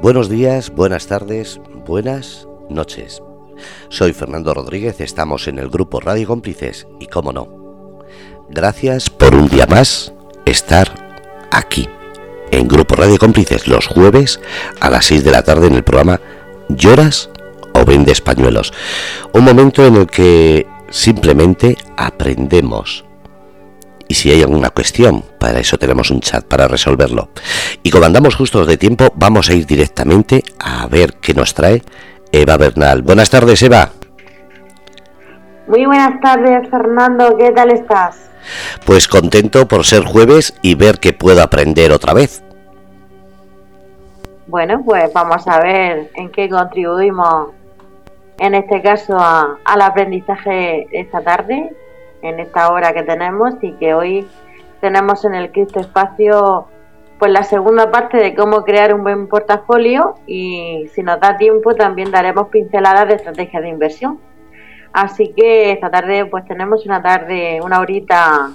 Buenos días, buenas tardes, buenas noches. Soy Fernando Rodríguez, estamos en el grupo Radio Cómplices y cómo no. Gracias por un día más estar aquí en Grupo Radio Cómplices los jueves a las 6 de la tarde en el programa Lloras o Vendes Pañuelos. Un momento en el que simplemente aprendemos. Y si hay alguna cuestión, para eso tenemos un chat para resolverlo. Y como andamos justos de tiempo, vamos a ir directamente a ver qué nos trae Eva Bernal. Buenas tardes, Eva. Muy buenas tardes, Fernando. ¿Qué tal estás? Pues contento por ser jueves y ver que puedo aprender otra vez. Bueno, pues vamos a ver en qué contribuimos, en este caso, al aprendizaje esta tarde, en esta hora que tenemos y que hoy tenemos en el Cristo Espacio pues la segunda parte de cómo crear un buen portafolio y si nos da tiempo también daremos pinceladas de estrategia de inversión. Así que esta tarde pues tenemos una tarde, una horita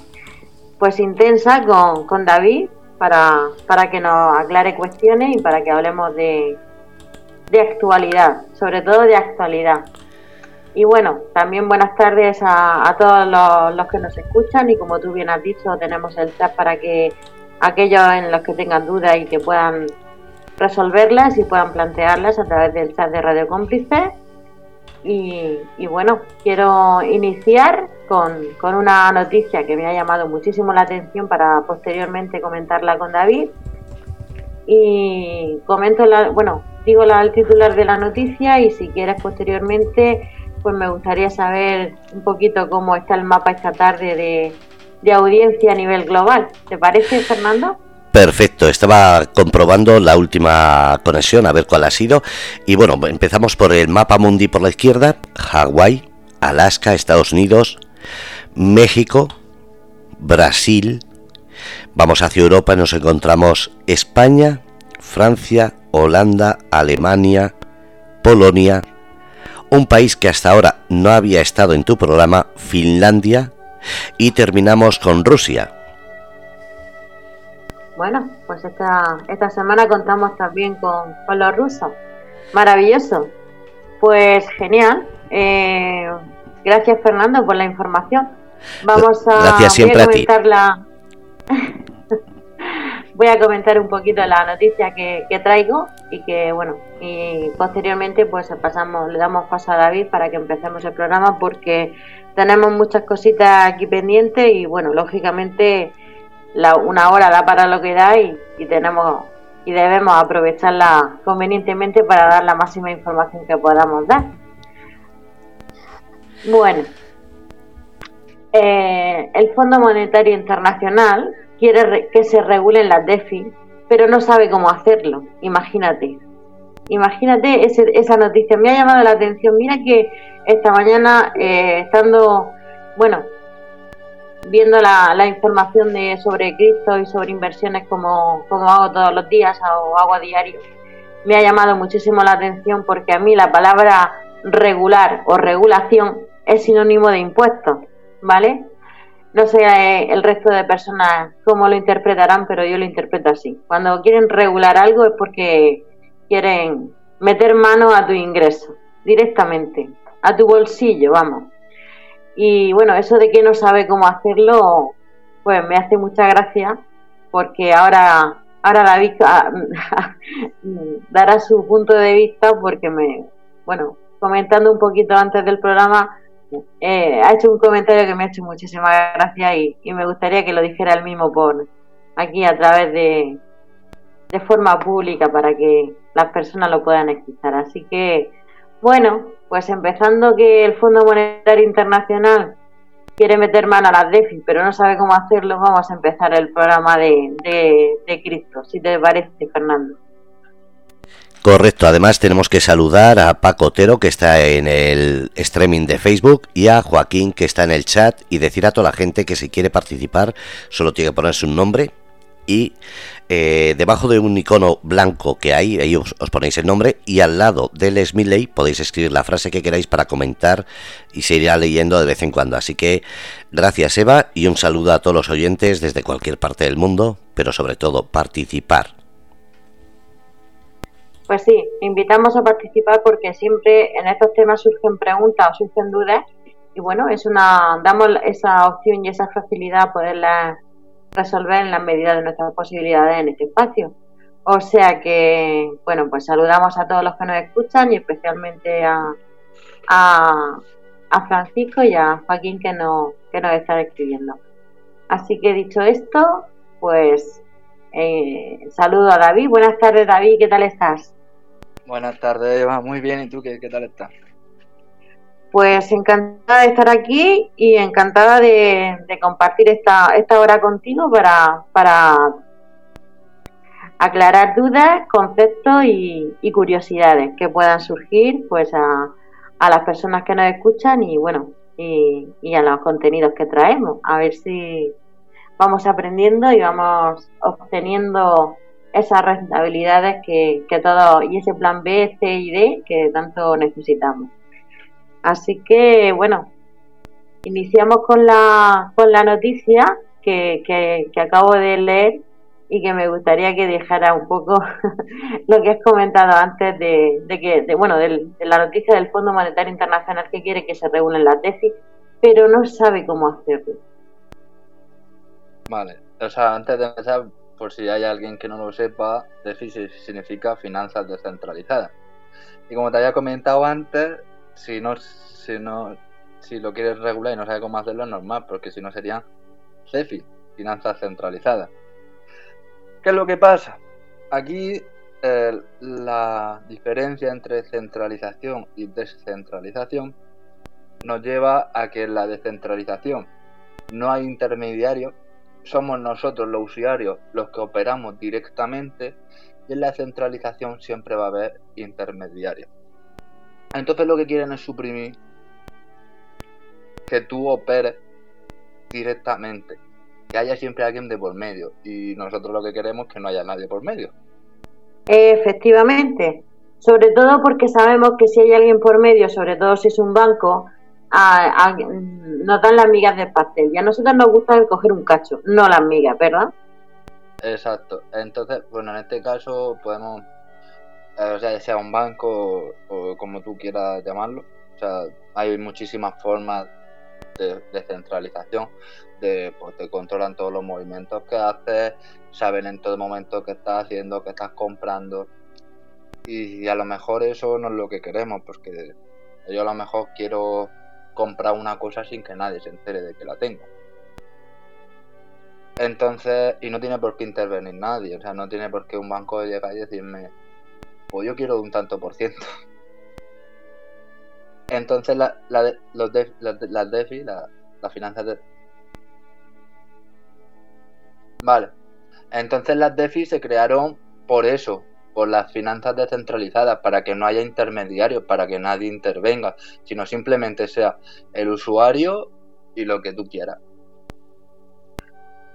pues intensa con, con David para, para que nos aclare cuestiones y para que hablemos de, de actualidad, sobre todo de actualidad. Y bueno, también buenas tardes a, todos los, los, que nos escuchan y como tú bien has dicho, tenemos el chat para que aquellos en los que tengan dudas y que puedan resolverlas y puedan plantearlas a través del chat de Radio Cómplice. Y, y, bueno, quiero iniciar con, con, una noticia que me ha llamado muchísimo la atención para posteriormente comentarla con David. Y comento, la, bueno, digo la, el titular de la noticia y si quieres posteriormente, pues me gustaría saber un poquito cómo está el mapa esta tarde de, de audiencia a nivel global. ¿Te parece, Fernando? Perfecto, estaba comprobando la última conexión, a ver cuál ha sido. Y bueno, empezamos por el mapa mundi por la izquierda, Hawái, Alaska, Estados Unidos, México, Brasil. Vamos hacia Europa y nos encontramos España, Francia, Holanda, Alemania, Polonia, un país que hasta ahora no había estado en tu programa, Finlandia, y terminamos con Rusia. Bueno, pues esta, esta semana contamos también con, con los rusos. Maravilloso. Pues genial. Eh, gracias Fernando por la información. Vamos a, gracias siempre a comentar la voy a comentar un poquito la noticia que, que, traigo y que bueno y posteriormente pues pasamos le damos paso a David para que empecemos el programa porque tenemos muchas cositas aquí pendientes y bueno lógicamente la, una hora da para lo que da y, tenemos y debemos aprovecharla convenientemente para dar la máxima información que podamos dar. Bueno, eh, el Fondo Monetario Internacional quiere re, que se regulen las DEFI, pero no sabe cómo hacerlo. Imagínate. Imagínate ese, esa noticia. Me ha llamado la atención. Mira que esta mañana, eh, estando, bueno, viendo la, la, información de sobre Cristo y sobre inversiones como, como hago todos los días o hago a diario, me ha llamado muchísimo la atención porque a mí la palabra regular o regulación es sinónimo de impuestos, ¿vale? No sé eh, el resto de personas cómo lo interpretarán, pero yo lo interpreto así. Cuando quieren regular algo es porque quieren meter mano a tu ingreso, directamente, a tu bolsillo, vamos. Y bueno, eso de que no sabe cómo hacerlo, pues me hace mucha gracia, porque ahora, ahora David dará su punto de vista, porque me, bueno, comentando un poquito antes del programa, eh, ha hecho un comentario que me ha hecho muchísima gracia y, y, me gustaría que lo dijera él mismo por aquí a través de, de forma pública para que las personas lo puedan escuchar. Así que, bueno, pues empezando que el Fondo Monetario Internacional quiere meter mano a las DEFI, pero no sabe cómo hacerlo, vamos a empezar el programa de, de, de Cristo, si te parece, Fernando. Correcto, además tenemos que saludar a Paco Otero que está en el streaming de Facebook y a Joaquín que está en el chat y decir a toda la gente que si quiere participar solo tiene que ponerse un nombre y eh, debajo de un icono blanco que hay, ahí os, ponéis el nombre y al lado del Smiley podéis escribir la frase que queráis para comentar y se irá leyendo de vez en cuando. Así que gracias Eva y un saludo a todos los oyentes desde cualquier parte del mundo, pero sobre todo participar. pues sí, invitamos a participar porque siempre en estos temas surgen preguntas o surgen dudas y bueno, es una damos esa opción y esa facilidad a poderla resolver en la medida de nuestras posibilidades en este espacio. O sea que, bueno, pues saludamos a todos los que nos escuchan y especialmente a, a, Francisco y a Joaquín que, no, que nos están escribiendo. Así que dicho esto, pues eh, saludo a David. Buenas tardes, David, ¿qué tal estás? Buenas tardes, Eva. Muy bien, ¿y tú qué, qué tal estás? Pues encantada de estar aquí y encantada de, compartir esta, esta hora contigo para, para aclarar dudas, conceptos y, curiosidades que puedan surgir pues a, a, las personas que nos escuchan y bueno y, y, a los contenidos que traemos. A ver si vamos aprendiendo y vamos obteniendo esas rentabilidades que, que y ese plan B, C y D que tanto necesitamos. Así que, bueno, iniciamos con la, con la noticia que, que, acabo de leer y que me gustaría que dijera un poco lo que has comentado antes de, de que, de, bueno, de, la noticia del Fondo Monetario Internacional que quiere que se reúnen las tesis, pero no sabe cómo hacerlo. Vale, o sea, antes de empezar, por si hay alguien que no lo sepa, DeFi significa finanzas descentralizadas. Y como te había comentado antes, si no, si no, si lo quieres regular y no sabes cómo hacerlo es normal, porque si no sería CEFI, finanzas centralizadas. ¿Qué es lo que pasa? Aquí eh, la diferencia entre centralización y descentralización nos lleva a que en la descentralización no hay intermediarios, somos nosotros los usuarios los que operamos directamente y en la centralización siempre va a haber intermediarios. Entonces lo que quieren es suprimir que tú operes directamente, que haya siempre alguien de por medio y nosotros lo que queremos es que no haya nadie por medio. Efectivamente, sobre todo porque sabemos que si hay alguien por medio, sobre todo si es un banco, a, nos dan las migas del pastel y a nosotros nos gusta coger un cacho, no las migas, ¿verdad? Exacto, entonces, bueno, en este caso podemos sea, un banco o, como tú quieras llamarlo. O sea, hay muchísimas formas de, centralización, de, pues te controlan todos los movimientos que haces, saben en todo momento qué estás haciendo, qué estás comprando. Y, a lo mejor eso no es lo que queremos, porque yo a lo mejor quiero comprar una cosa sin que nadie se entere de que la tengo. Entonces, y no tiene por qué intervenir nadie, o sea, no tiene por qué un banco llegar y decirme, pues yo quiero un tanto por ciento. Entonces la, la, los las DeFi, las la finanzas de... Vale. Entonces las DeFi se crearon por eso, por las finanzas descentralizadas, para que no haya intermediarios, para que nadie intervenga, sino simplemente sea el usuario y lo que tú quieras.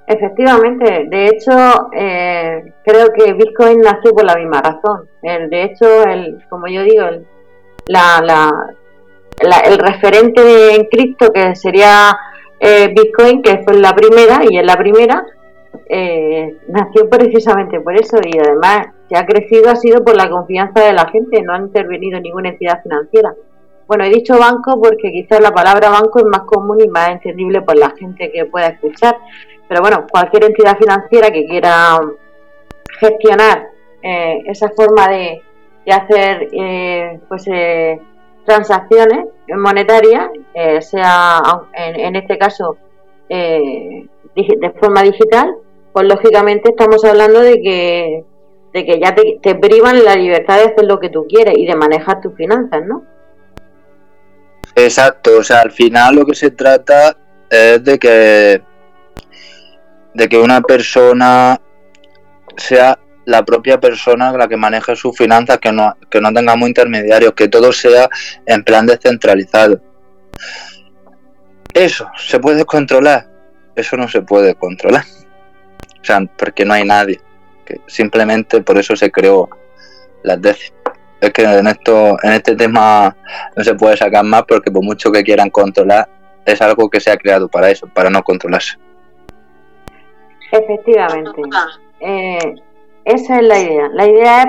Efectivamente, de hecho, eh, creo que Bitcoin nació por la misma razón. El, de hecho, el, como yo digo, el, la, la, el referente en cripto que sería eh, Bitcoin, que fue la primera, y en la primera, eh, nació precisamente por eso y además se ha crecido ha sido por la confianza de la gente, no ha intervenido ninguna entidad financiera. Bueno, he dicho banco porque quizás la palabra banco es más común y más entendible por la gente que pueda escuchar, pero bueno, cualquier entidad financiera que quiera gestionar eh, esa forma de, hacer eh, pues eh, transacciones monetarias, sea en, este caso de forma digital, pues lógicamente estamos hablando de que de que ya te, te privan la libertad de hacer lo que tú quieres y de manejar tus finanzas, ¿no? Exacto, o sea, al final lo que se trata es de que de que una persona sea la propia persona la que maneje sus finanzas, que no, que no tengamos intermediarios, que todo sea en plan descentralizado. Eso, ¿se puede controlar? Eso no se puede controlar. O sea, porque no hay nadie. Que simplemente por eso se creó las décimas. Es que en esto, en este tema no se puede sacar más porque por mucho que quieran controlar, es algo que se ha creado para eso, para no controlarse. Efectivamente. Eh, esa es la idea. La idea es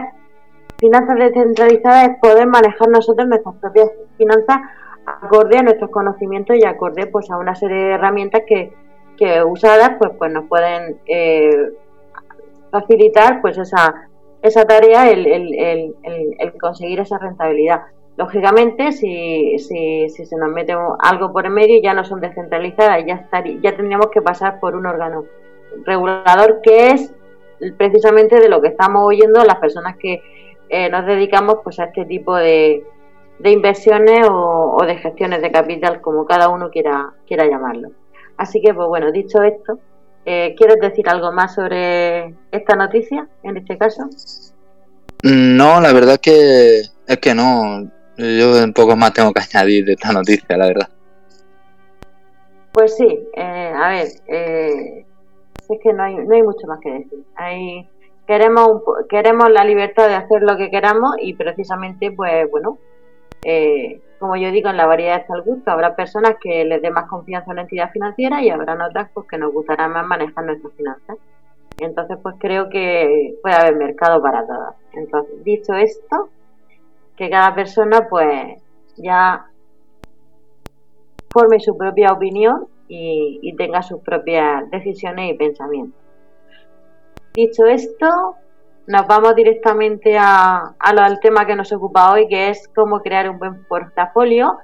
finanzas descentralizadas es poder manejar nosotros nuestras propias finanzas acorde a nuestros conocimientos y acorde pues a una serie de herramientas que, que usadas pues pues nos pueden eh, facilitar pues esa esa tarea el, el, el, conseguir esa rentabilidad lógicamente si, si, si se nos mete algo por en medio ya no son descentralizadas ya estaría, ya tendríamos que pasar por un órgano regulador que es precisamente de lo que estamos oyendo las personas que eh, nos dedicamos pues a este tipo de, de inversiones o, de gestiones de capital, como cada uno quiera, quiera llamarlo. Así que, pues bueno, dicho esto, eh, ¿quieres decir algo más sobre esta noticia, en este caso? No, la verdad que es que no. Yo un poco más tengo que añadir de esta noticia, la verdad. Pues sí, eh, a ver, eh, es que no hay, no hay mucho más que decir. Hay, queremos, queremos la libertad de hacer lo que queramos y precisamente, pues bueno, eh, como yo digo, en la variedad está el gusto. Habrá personas que les dé más confianza a una entidad financiera y habrá otras pues, que nos gustará más manejar nuestras finanzas. Entonces, pues creo que puede haber mercado para todas. Entonces, dicho esto, que cada persona pues ya forme su propia opinión y, y tenga sus propias decisiones y pensamientos. Dicho esto, nos vamos directamente a, al tema que nos ocupa hoy, que es cómo crear un buen portafolio,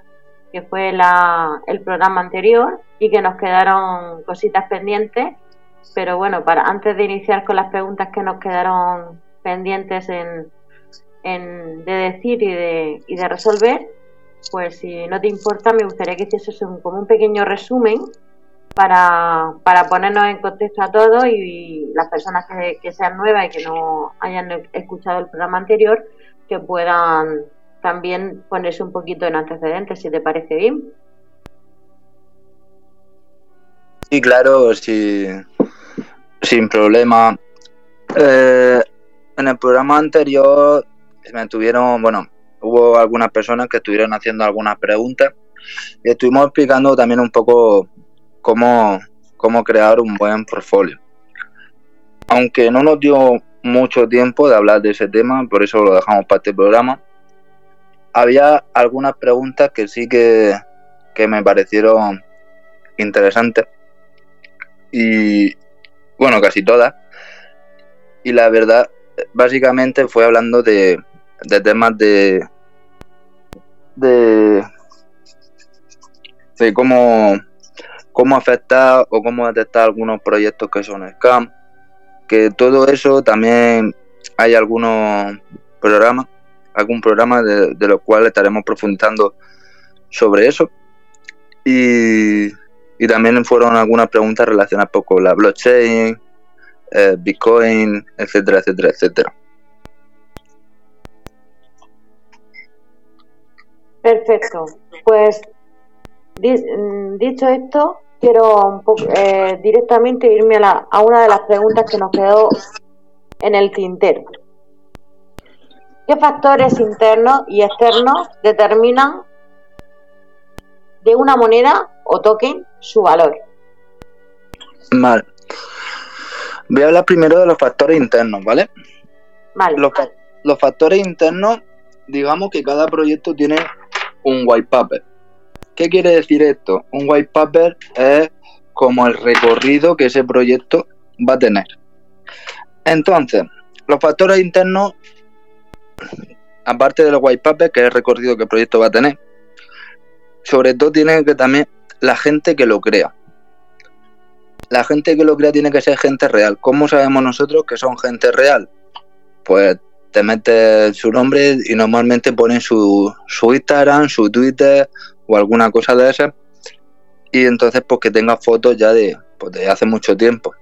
que fue la, el programa anterior y que nos quedaron cositas pendientes. Pero bueno, para antes de iniciar con las preguntas que nos quedaron pendientes en, en de decir y de, y de resolver, pues si no te importa, me gustaría que hicieses un, como un pequeño resumen para, para ponernos en contexto a todos y, las personas que, sean nuevas y que no hayan escuchado el programa anterior, que puedan también ponerse un poquito en antecedentes, si te parece bien. Sí, claro, sí, sin problema. Eh, en el programa anterior me tuvieron, bueno, hubo algunas personas que estuvieron haciendo algunas preguntas y estuvimos explicando también un poco cómo, cómo crear un buen portfolio. Aunque no nos dio mucho tiempo de hablar de ese tema, por eso lo dejamos para este programa, había algunas preguntas que sí que, que me parecieron interesantes. Y bueno, casi todas. Y la verdad, básicamente fue hablando de, de temas de, de, de cómo cómo afectar o cómo detectar algunos proyectos que son scam, que todo eso también hay algunos programas, algún programa de, de los cuales estaremos profundizando sobre eso. Y, y también fueron algunas preguntas relacionadas con la blockchain, eh, Bitcoin, etcétera, etcétera, etcétera. Perfecto. Pues Mm, dicho esto, quiero eh, directamente irme a, a una de las preguntas que nos quedó en el tintero. ¿Qué factores internos y externos determinan de una moneda o token su valor? Vale. Voy a hablar primero de los factores internos, ¿vale? Vale. Los, los factores internos, digamos que cada proyecto tiene un white paper. ¿Qué quiere decir esto? Un white paper es como el recorrido que ese proyecto va a tener. Entonces, los factores internos, aparte de los white paper, que es el recorrido que el proyecto va a tener, sobre todo tiene que también la gente que lo crea. La gente que lo crea tiene que ser gente real. ¿Cómo sabemos nosotros que son gente real? Pues te metes su nombre y normalmente ponen su, su Instagram, su Twitter o alguna cosa de esa y entonces pues que tenga fotos ya de, pues, hace mucho tiempo.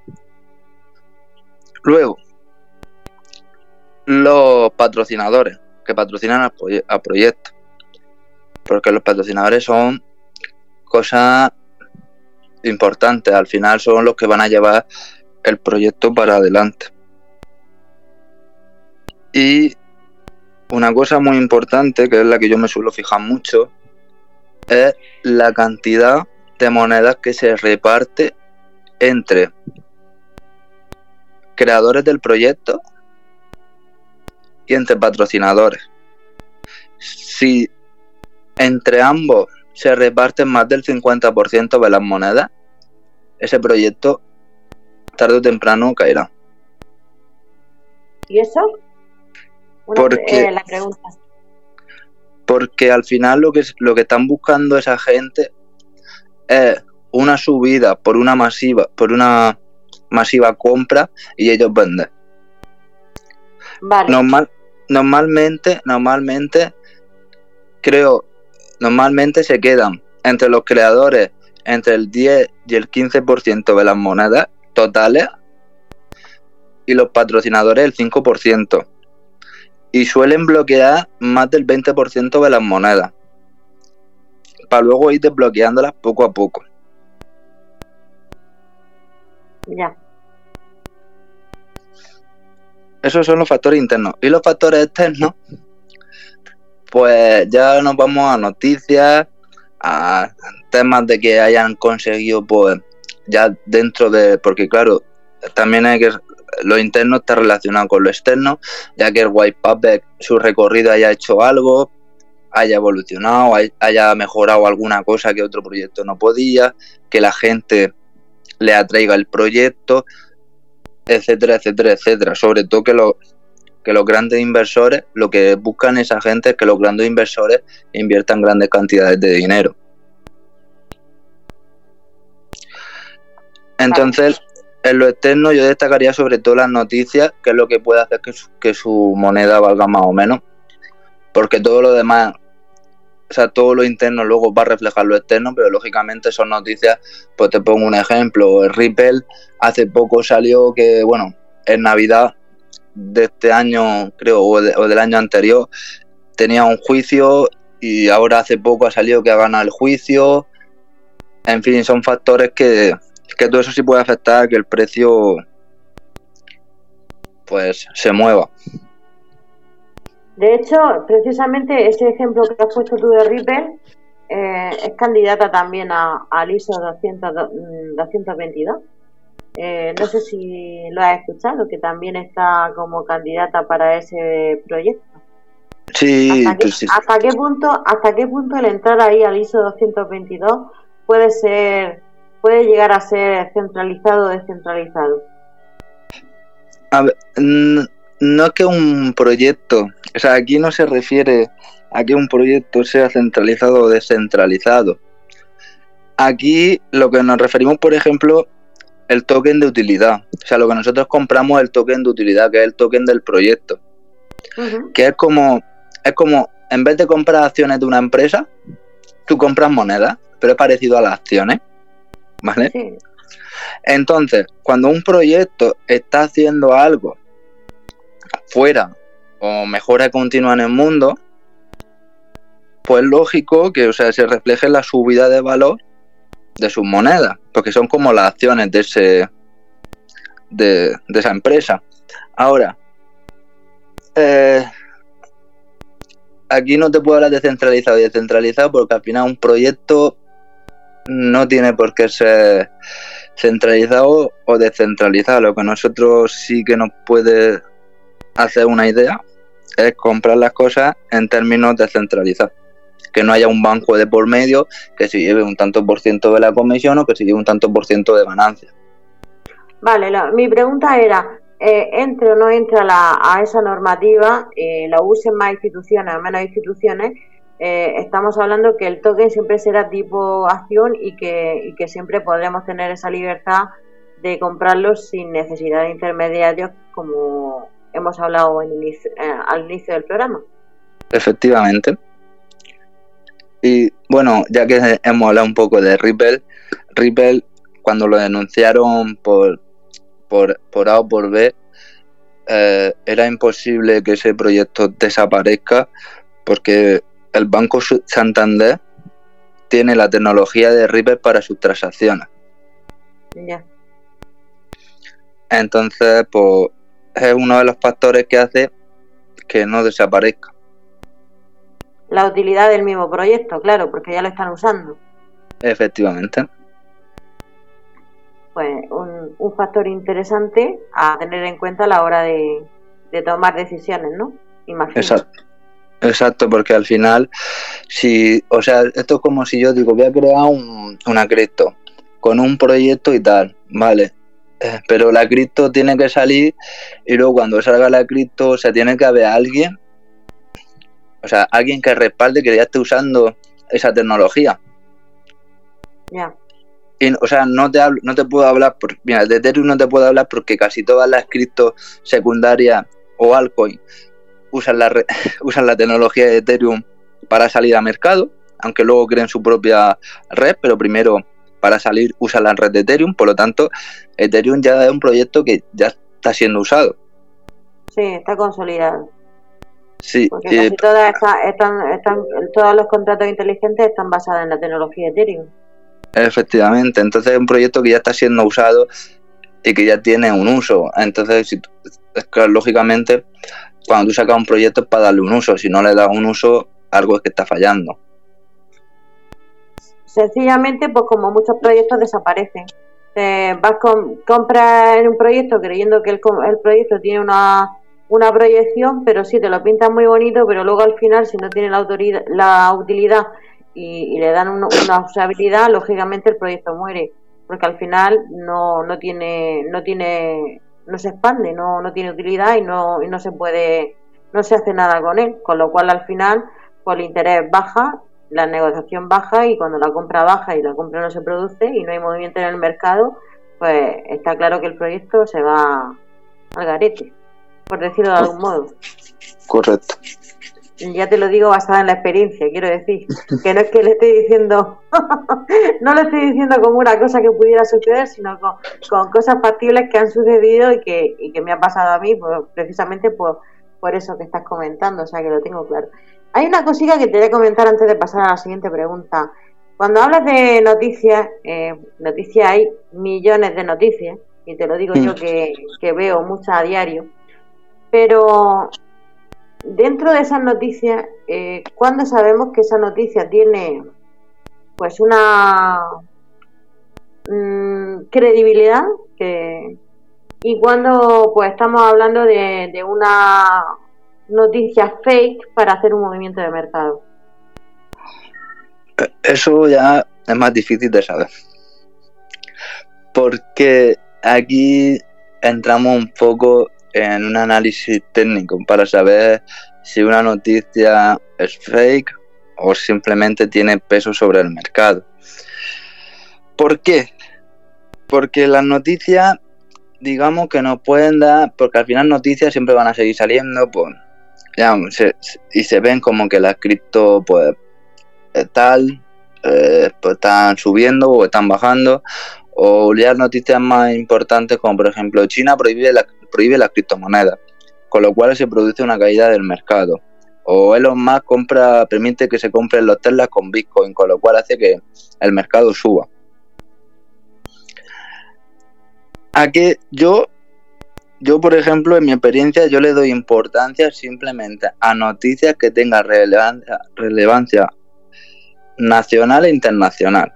Luego, los patrocinadores que patrocinan al, proyecto. Porque los patrocinadores son cosas importantes, al final son los que van a llevar el proyecto para adelante. Y una cosa muy importante, que es la que yo me suelo fijar mucho, es la cantidad de monedas que se reparte entre creadores del proyecto y entre patrocinadores. Si entre ambos se reparten más del 50% de las monedas, ese proyecto tarde o temprano caerá. ¿Y eso? Porque, eh, la pregunta. porque al final lo que, lo que están buscando esa gente es una subida por una masiva, por una masiva compra y ellos venden. Vale. Normal, normalmente, normalmente, creo, normalmente se quedan entre los creadores entre el 10 y el 15% de las monedas totales y los patrocinadores el 5%. Y suelen bloquear más del 20% de las monedas. Para luego ir desbloqueándolas poco a poco. Ya. Esos son los factores internos. Y los factores externos, pues ya nos vamos a noticias, a temas de que hayan conseguido, pues ya dentro de, porque claro, también hay que, lo interno está relacionado con lo externo, ya que el White Puppet, su recorrido haya hecho algo, haya evolucionado, haya mejorado alguna cosa que otro proyecto no podía, que la gente le atraiga el proyecto, etcétera, etcétera, etcétera. Sobre todo que, lo, que los grandes inversores, lo que buscan esa gente es que los grandes inversores inviertan grandes cantidades de dinero. Entonces, en lo externo yo destacaría sobre todo las noticias, que es lo que puede hacer que su moneda valga más o menos, porque todo lo demás o sea, todo lo interno luego va a reflejar lo externo, pero lógicamente son noticias, pues te pongo un ejemplo, el Ripple hace poco salió que, bueno, en Navidad de este año, creo, o, del año anterior, tenía un juicio y ahora hace poco ha salido que ha ganado el juicio. En fin, son factores que, que todo eso sí puede afectar a que el precio pues se mueva. De hecho, precisamente ese ejemplo que has puesto tú de Ripple eh, es candidata también a, al ISO 200, 222. Mm, eh, no sé si lo has escuchado, que también está como candidata para ese proyecto. Sí, ¿Hasta qué, ¿hasta qué punto, hasta qué punto el entrar ahí al ISO 222 puede ser, puede llegar a ser centralizado o descentralizado? A ver, no es que un proyecto, o sea, aquí no se refiere a que un proyecto sea centralizado o descentralizado. Aquí lo que nos referimos, por ejemplo, el token de utilidad. O sea, lo que nosotros compramos es el token de utilidad, que es el token del proyecto. Que es como, es como, en vez de comprar acciones de una empresa, tú compras monedas, pero es parecido a las acciones. ¿Vale? Entonces, cuando un proyecto está haciendo algo fuera o mejora continua en el mundo, pues lógico que o sea, se refleje la subida de valor de sus monedas, porque son como las acciones de ese de, esa empresa. Ahora, eh, aquí no te puedo hablar de centralizado y descentralizado porque al final un proyecto no tiene por qué ser centralizado o descentralizado. Lo que nosotros sí que nos puede hacer una idea es comprar las cosas en términos descentralizados. Que no haya un banco de por medio que se lleve un tanto por ciento de la comisión o que se lleve un tanto por ciento de ganancia. Vale, mi pregunta era, eh, ¿entre o no entra a esa normativa, eh, la usen más instituciones o menos instituciones? Eh, estamos hablando que el token siempre será tipo acción y que, y que siempre podremos tener esa libertad de comprarlos sin necesidad de intermediarios como, hemos hablado en eh, al inicio del programa. Efectivamente. Y bueno, ya que hemos hablado un poco de Ripple, Ripple cuando lo denunciaron por, por, por A o por B, eh, era imposible que ese proyecto desaparezca porque el Banco Santander tiene la tecnología de Ripple para sus transacciones. Ya. Entonces, pues es uno de los factores que hace que no desaparezca. La utilidad del mismo proyecto, claro, porque ya lo están usando. Efectivamente. Pues un, factor interesante a tener en cuenta a la hora de, tomar decisiones, ¿no? Imagino. Exacto. Exacto, porque al final, si, o sea, esto es como si yo digo, voy a crear un, una cripto con un proyecto y tal, vale, eh, pero la cripto tiene que salir y luego cuando salga la cripto, o sea, tiene que haber alguien, o sea, alguien que respalde que ya esté usando esa tecnología. Ya. Y, o sea, no te, hablo, no te puedo hablar, por, mira, de Ethereum no te puedo hablar porque casi todas las criptos secundarias o altcoin usan la, usan la tecnología de Ethereum para salir a mercado, aunque luego creen su propia red, pero primero para salir usan la red de Ethereum, por lo tanto, Ethereum ya es un proyecto que ya está siendo usado. Sí, está consolidado. Sí, Porque casi todas están, están, todos los contratos inteligentes están basados en la tecnología de Ethereum. Efectivamente, entonces es un proyecto que ya está siendo usado y que ya tiene un uso. Entonces, si, lógicamente, cuando tú sacas un proyecto es para darle un uso. Si no le das un uso, algo es que está fallando. Sencillamente, pues como muchos proyectos desaparecen. Eh, vas con, compras en un proyecto creyendo que el, el proyecto tiene una, una proyección, pero sí te lo pintan muy bonito, pero luego al final, si no tiene la, autoridad, la utilidad y, le dan un, una usabilidad, lógicamente el proyecto muere, porque al final no, no tiene, no tiene, no se expande, no, no tiene utilidad y no, y no se puede, no se hace nada con él, con lo cual al final, pues el interés baja, la negociación baja y cuando la compra baja y la compra no se produce y no hay movimiento en el mercado, pues está claro que el proyecto se va al garete, por decirlo de algún modo. Correcto ya te lo digo basada en la experiencia, quiero decir, que no es que le estoy diciendo, no lo estoy diciendo como una cosa que pudiera suceder, sino con, con cosas factibles que han sucedido y que, y que me ha pasado a mí, pues, precisamente por, por eso que estás comentando, o sea que lo tengo claro. Hay una cosita que te voy a comentar antes de pasar a la siguiente pregunta. Cuando hablas de noticias, eh, noticias hay millones de noticias, y te lo digo yo que, que veo muchas a diario, pero dentro de esas noticias, eh, ¿cuándo sabemos que esa noticia tiene pues una mmm, credibilidad? Y cuando pues estamos hablando de, de, una noticia fake para hacer un movimiento de mercado. Eso ya es más difícil de saber. Porque aquí entramos un poco en un análisis técnico para saber si una noticia es fake o simplemente tiene peso sobre el mercado. ¿Por qué? Porque las noticias, digamos que nos pueden dar, porque al final noticias siempre van a seguir saliendo, pues, y se ven como que las cripto, pues, tal, eh, pues están subiendo o están bajando, o leer noticias más importantes como por ejemplo China prohíbe la, prohíbe las criptomonedas, con lo cual se produce una caída del mercado. O Elon Musk compra, permite que se compren los Tesla con Bitcoin, con lo cual hace que el mercado suba. A que yo, yo por ejemplo, en mi experiencia, yo le doy importancia simplemente a noticias que tengan relevancia, relevancia nacional e internacional.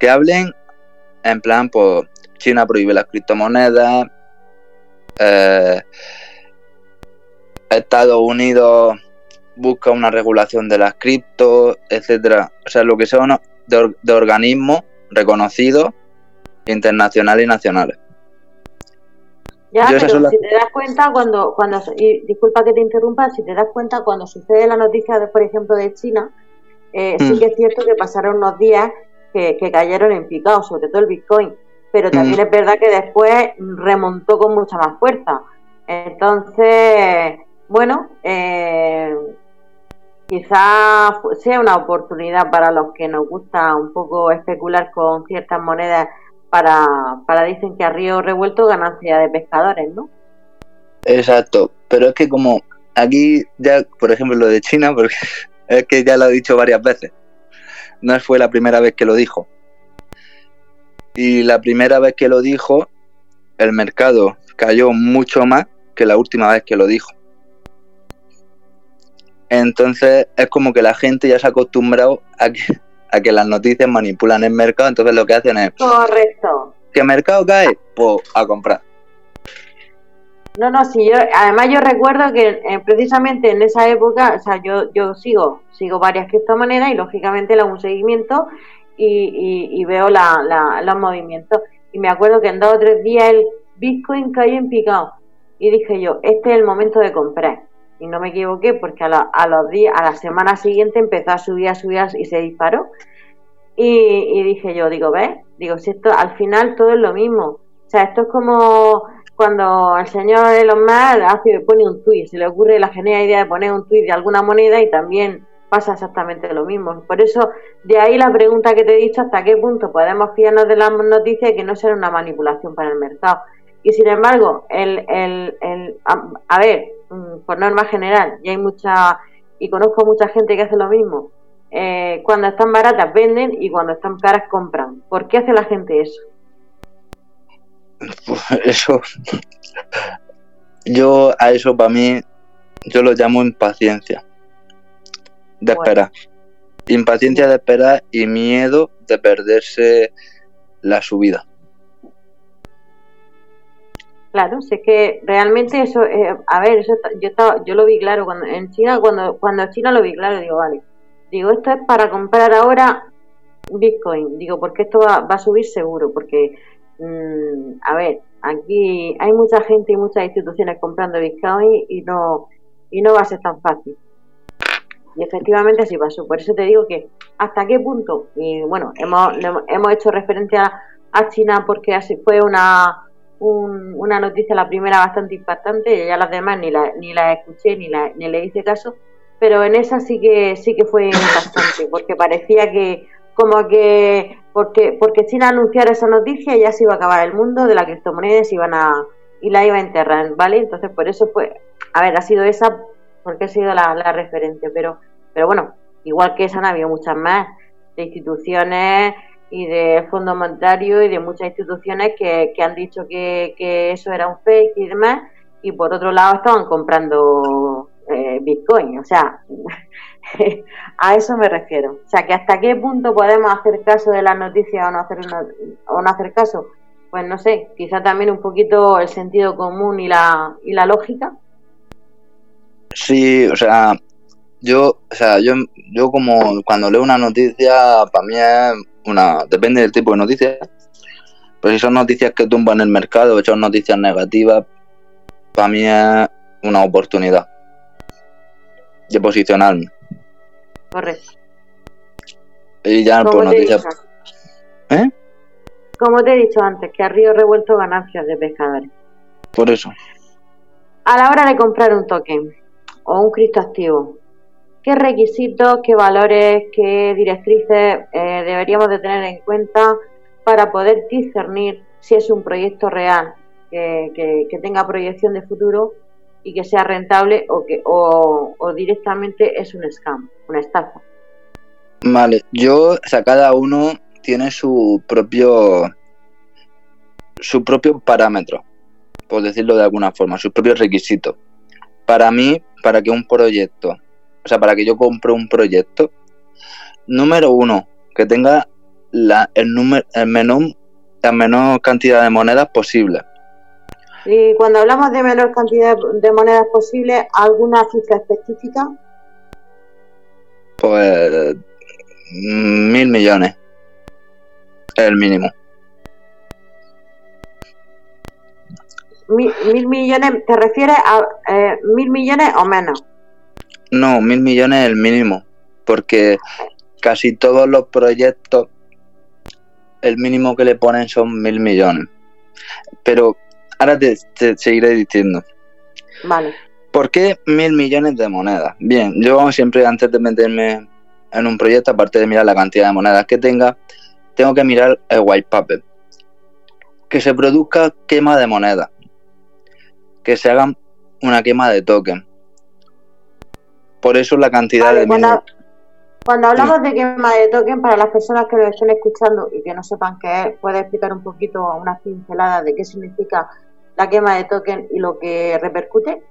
Que hablen en plan, pues China prohíbe las criptomonedas, eh, Estados Unidos busca una regulación de las criptos, etcétera. O sea, lo que son de, de organismos reconocidos, internacionales y nacionales. Ya, Yo pero si te das cuenta cuando, cuando y disculpa que te interrumpa, si te das cuenta cuando sucede la noticia, de, por ejemplo, de China, eh, mm. sí que es cierto que pasaron unos días que, que cayeron en picado, sobre todo el Bitcoin pero también mm. es verdad que después remontó con mucha más fuerza. Entonces, bueno, eh, quizás sea una oportunidad para los que nos gusta un poco especular con ciertas monedas para, para dicen que a río revuelto ganancia de pescadores, ¿no? Exacto, pero es que como aquí ya, por ejemplo, lo de China, porque es que ya lo he dicho varias veces, no fue la primera vez que lo dijo y la primera vez que lo dijo, el mercado cayó mucho más que la última vez que lo dijo. Entonces es como que la gente ya se ha acostumbrado a que, a que las noticias manipulan el mercado, entonces lo que hacen es... Correcto. ¿Que el mercado cae? Pues a comprar. No, no, sí, yo, además yo recuerdo que eh, precisamente en esa época, o sea, yo, yo sigo, sigo varias criptomonedas y lógicamente le hago un seguimiento y, y, veo la, la, los movimientos. Y me acuerdo que en dos o tres días el Bitcoin cayó en picado. Y dije yo, este es el momento de comprar. Y no me equivoqué porque a, a los días, a la semana siguiente empezó a subir, a subir y se disparó. Y, y dije yo, digo, ¿ves? Digo, si esto al final todo es lo mismo. O sea, esto es como cuando el señor Elon Musk hace, pone un tuit, se le ocurre la genial idea de poner un tuit de alguna moneda y también pasa exactamente lo mismo. Por eso, de ahí la pregunta que te he dicho, hasta qué punto podemos fiarnos de las noticias que no sea una manipulación para el mercado. Y sin embargo, el, el, el a, ver, mm, por norma general, y hay mucha, y conozco mucha gente que hace lo mismo, eh, cuando están baratas venden y cuando están caras compran. ¿Por qué hace la gente eso? eso, yo a eso para mí, yo lo llamo impaciencia de esperar. Impaciencia de esperar y miedo de perderse la subida. Claro, sé que realmente eso, eh, a ver, eso, yo, yo lo vi claro cuando en China, cuando cuando en China lo vi claro, digo, vale, digo, esto es para comprar ahora Bitcoin, digo, porque esto va, va a subir seguro, porque Mm, a ver, aquí hay mucha gente y muchas instituciones comprando Bitcoin y no, y no va a ser tan fácil. Y efectivamente así pasó. Por eso te digo que hasta qué punto, y bueno, hemos, hemos hecho referencia a China porque así fue una, una noticia, la primera bastante impactante, y ya las demás ni la, ni la escuché ni, la, ni le hice caso, pero en esa sí que sí que fue impactante, porque parecía que como que porque porque sin anunciar esa noticia ya se iba a acabar el mundo de la criptomoneda y iban a y la iba a enterrar, ¿vale? Entonces por eso fue, a ver, ha sido esa porque ha sido la, referente, pero pero bueno, igual que esa han habido muchas más de instituciones y de Fondo Monetario y de muchas instituciones que, que han dicho que, que eso era un fake y demás y por otro lado estaban comprando eh, Bitcoin, o sea, a eso me refiero. O sea, que hasta qué punto podemos hacer caso de las noticias o no hacer, o no hacer caso. Pues no sé, quizá también un poquito el sentido común y la, y la lógica. Sí, o sea, yo, o sea, yo, yo como cuando leo una noticia, para mí es una, depende del tipo de noticia. Pero si son noticias que tumban el mercado, o son noticias negativas, para mí es una oportunidad de posicionarme. Correcto. Y ya por noticias. ¿Eh? Como te he dicho antes, que a río revuelto ganancias de pescadores. Por eso. A la hora de comprar un token o un criptoactivo, ¿qué requisitos, qué valores, qué directrices eh, deberíamos de tener en cuenta para poder discernir si es un proyecto real que, que tenga proyección de futuro y que sea rentable o que o, directamente es un scam, una estafa. Vale, yo, o sea, cada uno tiene su propio su propio parámetro, por decirlo de alguna forma, sus propios requisitos. Para mí, para que un proyecto, o sea, para que yo compre un proyecto, número uno, que tenga la, el, número, el menor, la menor cantidad de monedas posible. Y cuando hablamos de menor cantidad de monedas posible, ¿alguna cifra específica? Pues mil millones. Es el mínimo. Mil, millones, ¿te refieres a eh, mil millones o menos? No, mil millones es el mínimo. Porque casi todos los proyectos, el mínimo que le ponen son mil millones. Pero Ahora te, seguiré diciendo. Vale. ¿Por qué mil millones de monedas? Bien, yo siempre antes de meterme en un proyecto, aparte de mirar la cantidad de monedas que tenga, tengo que mirar el white paper. Que se produzca quema de monedas. Que se haga una quema de token. Por eso la cantidad de... Cuando, cuando hablamos de quema de token, para las personas que lo estén escuchando y que no sepan qué es, ¿puede explicar un poquito, una pincelada de qué significa la quema de token y lo que repercute?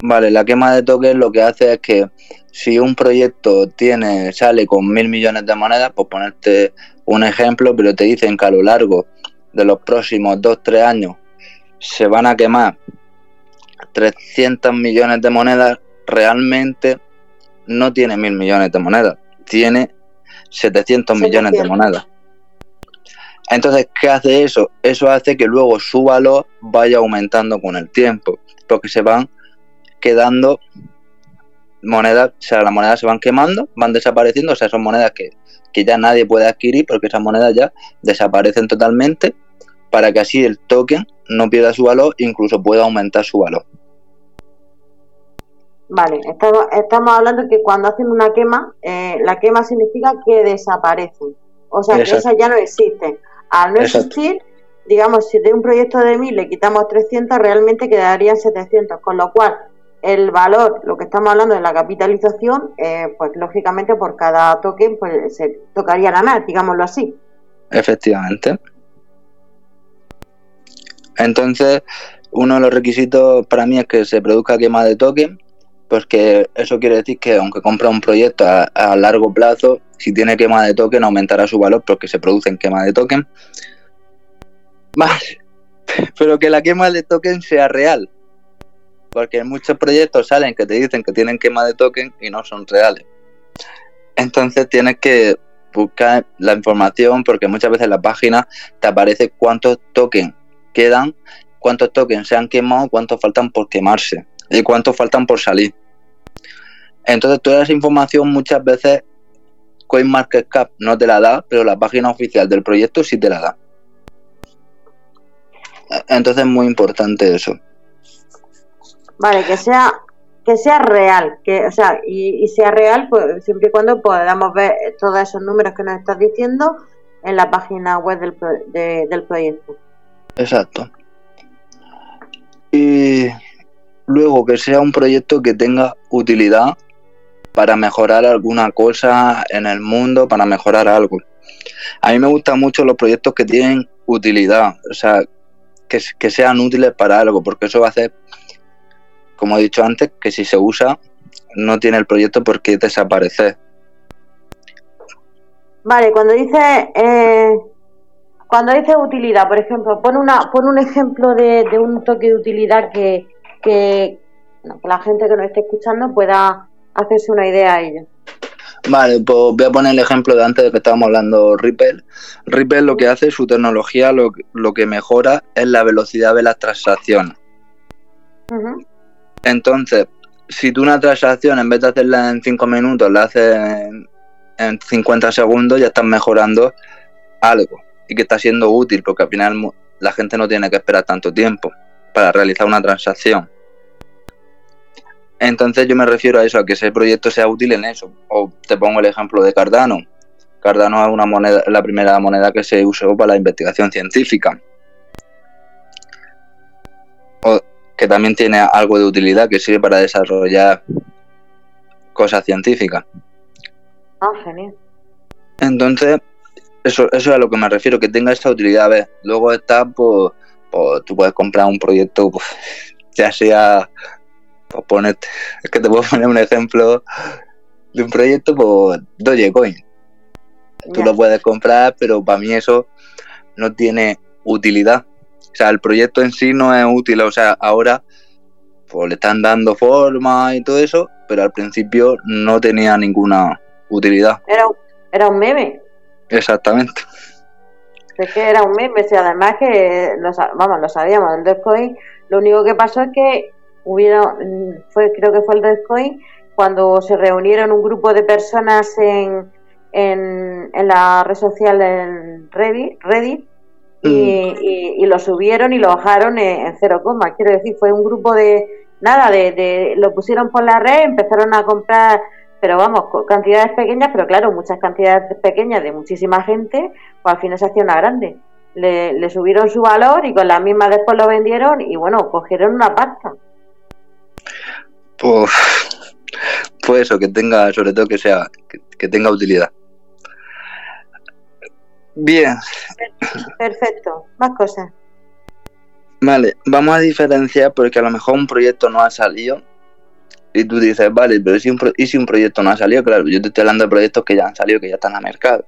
Vale, la quema de token lo que hace es que si un proyecto tiene sale con mil millones de monedas, pues ponerte un ejemplo, pero te dicen que a lo largo de los próximos dos, tres años se van a quemar 300 millones de monedas, realmente no tiene mil millones de monedas, tiene 700 millones de monedas. Entonces, ¿qué hace eso? Eso hace que luego su valor vaya aumentando con el tiempo, porque se van quedando monedas, o sea, las monedas se van quemando, van desapareciendo, o sea, son monedas que, que ya nadie puede adquirir porque esas monedas ya desaparecen totalmente para que así el token no pierda su valor, incluso pueda aumentar su valor. Vale, estamos, estamos hablando que cuando hacen una quema, eh, la quema significa que desaparecen. O sea, que esas ya no existen. Al no existir, digamos, si de un proyecto de 1000 le quitamos 300, realmente quedarían 700. Con lo cual, el valor, lo que estamos hablando de la capitalización, eh, pues lógicamente por cada token pues se tocaría la más, digámoslo así. Efectivamente. Entonces, uno de los requisitos para mí es que se produzca quema de token, pues que eso quiere decir que aunque compra un proyecto a, largo plazo, si tiene quema de token aumentará su valor porque se produce en quema de token. Más, pero que la quema de token sea real, porque muchos proyectos salen que te dicen que tienen quema de token y no son reales. Entonces tienes que buscar la información porque muchas veces en la página te aparece cuántos tokens quedan, cuántos tokens se han quemado, cuántos faltan por quemarse y cuántos faltan por salir. Entonces toda esa información muchas veces CoinMarketCap no te la da, pero la página oficial del proyecto sí te la da. Entonces es muy importante eso. Vale, que sea que sea real, que o sea, y, sea real pues, siempre y cuando podamos ver todos esos números que nos estás diciendo en la página web del, del proyecto. Exacto. Y luego que sea un proyecto que tenga utilidad para mejorar alguna cosa en el mundo, para mejorar algo. A mí me gustan mucho los proyectos que tienen utilidad, o sea, que, que sean útiles para algo, porque eso va a hacer, como he dicho antes, que si se usa, no tiene el proyecto por qué desaparecer. Vale, cuando dice eh, cuando dice utilidad, por ejemplo, pon, una, pon un ejemplo de, un toque de utilidad que, que, la gente que nos esté escuchando pueda hacerse una idea a ello. Vale, pues voy a poner el ejemplo de antes de que estábamos hablando Ripple. Ripple lo que hace, su tecnología, lo, lo que mejora es la velocidad de las transacciones. Entonces, si tú una transacción en vez de hacerla en 5 minutos la haces en, en 50 segundos, ya estás mejorando algo y que está siendo útil porque al final la gente no tiene que esperar tanto tiempo para realizar una transacción. Entonces yo me refiero a eso, a que ese proyecto sea útil en eso. O te pongo el ejemplo de Cardano. Cardano es una moneda, la primera moneda que se usó para la investigación científica. O que también tiene algo de utilidad que sirve para desarrollar cosas científicas. Ah, genial. Entonces, eso, eso es a lo que me refiero, que tenga esta utilidad. A ver, luego está, pues, pues tú puedes comprar un proyecto, pues, ya sea, pues ponerte, es que te puedo poner un ejemplo de un proyecto, pues Dogecoin. Tú lo puedes comprar, pero para mí eso no tiene utilidad. O sea, el proyecto en sí no es útil. O sea, ahora pues le están dando forma y todo eso, pero al principio no tenía ninguna utilidad. Era, era un meme. Exactamente. Es que era un meme, y además que lo, vamos, lo sabíamos, el Dogecoin, lo único que pasó es que hubieron, fue, creo que fue el Dogecoin, cuando se reunieron un grupo de personas en, en, la red social del Reddit, Reddit y, mm. lo subieron y lo bajaron en, cero coma. Quiero decir, fue un grupo de nada, de, de, lo pusieron por la red, empezaron a comprar pero vamos, cantidades pequeñas, pero claro, muchas cantidades pequeñas de muchísima gente, pues al final se hacía una grande. Le, subieron su valor y con la misma después lo vendieron y bueno, cogieron una pasta. Pues, pues eso, que tenga, sobre todo que sea, que, tenga utilidad. Bien. Perfecto, más cosas. Vale, vamos a diferenciar porque a lo mejor un proyecto no ha salido y tú dices, vale, pero si un ¿y si un proyecto no ha salido? Claro, yo te estoy hablando de proyectos que ya han salido, que ya están a mercado.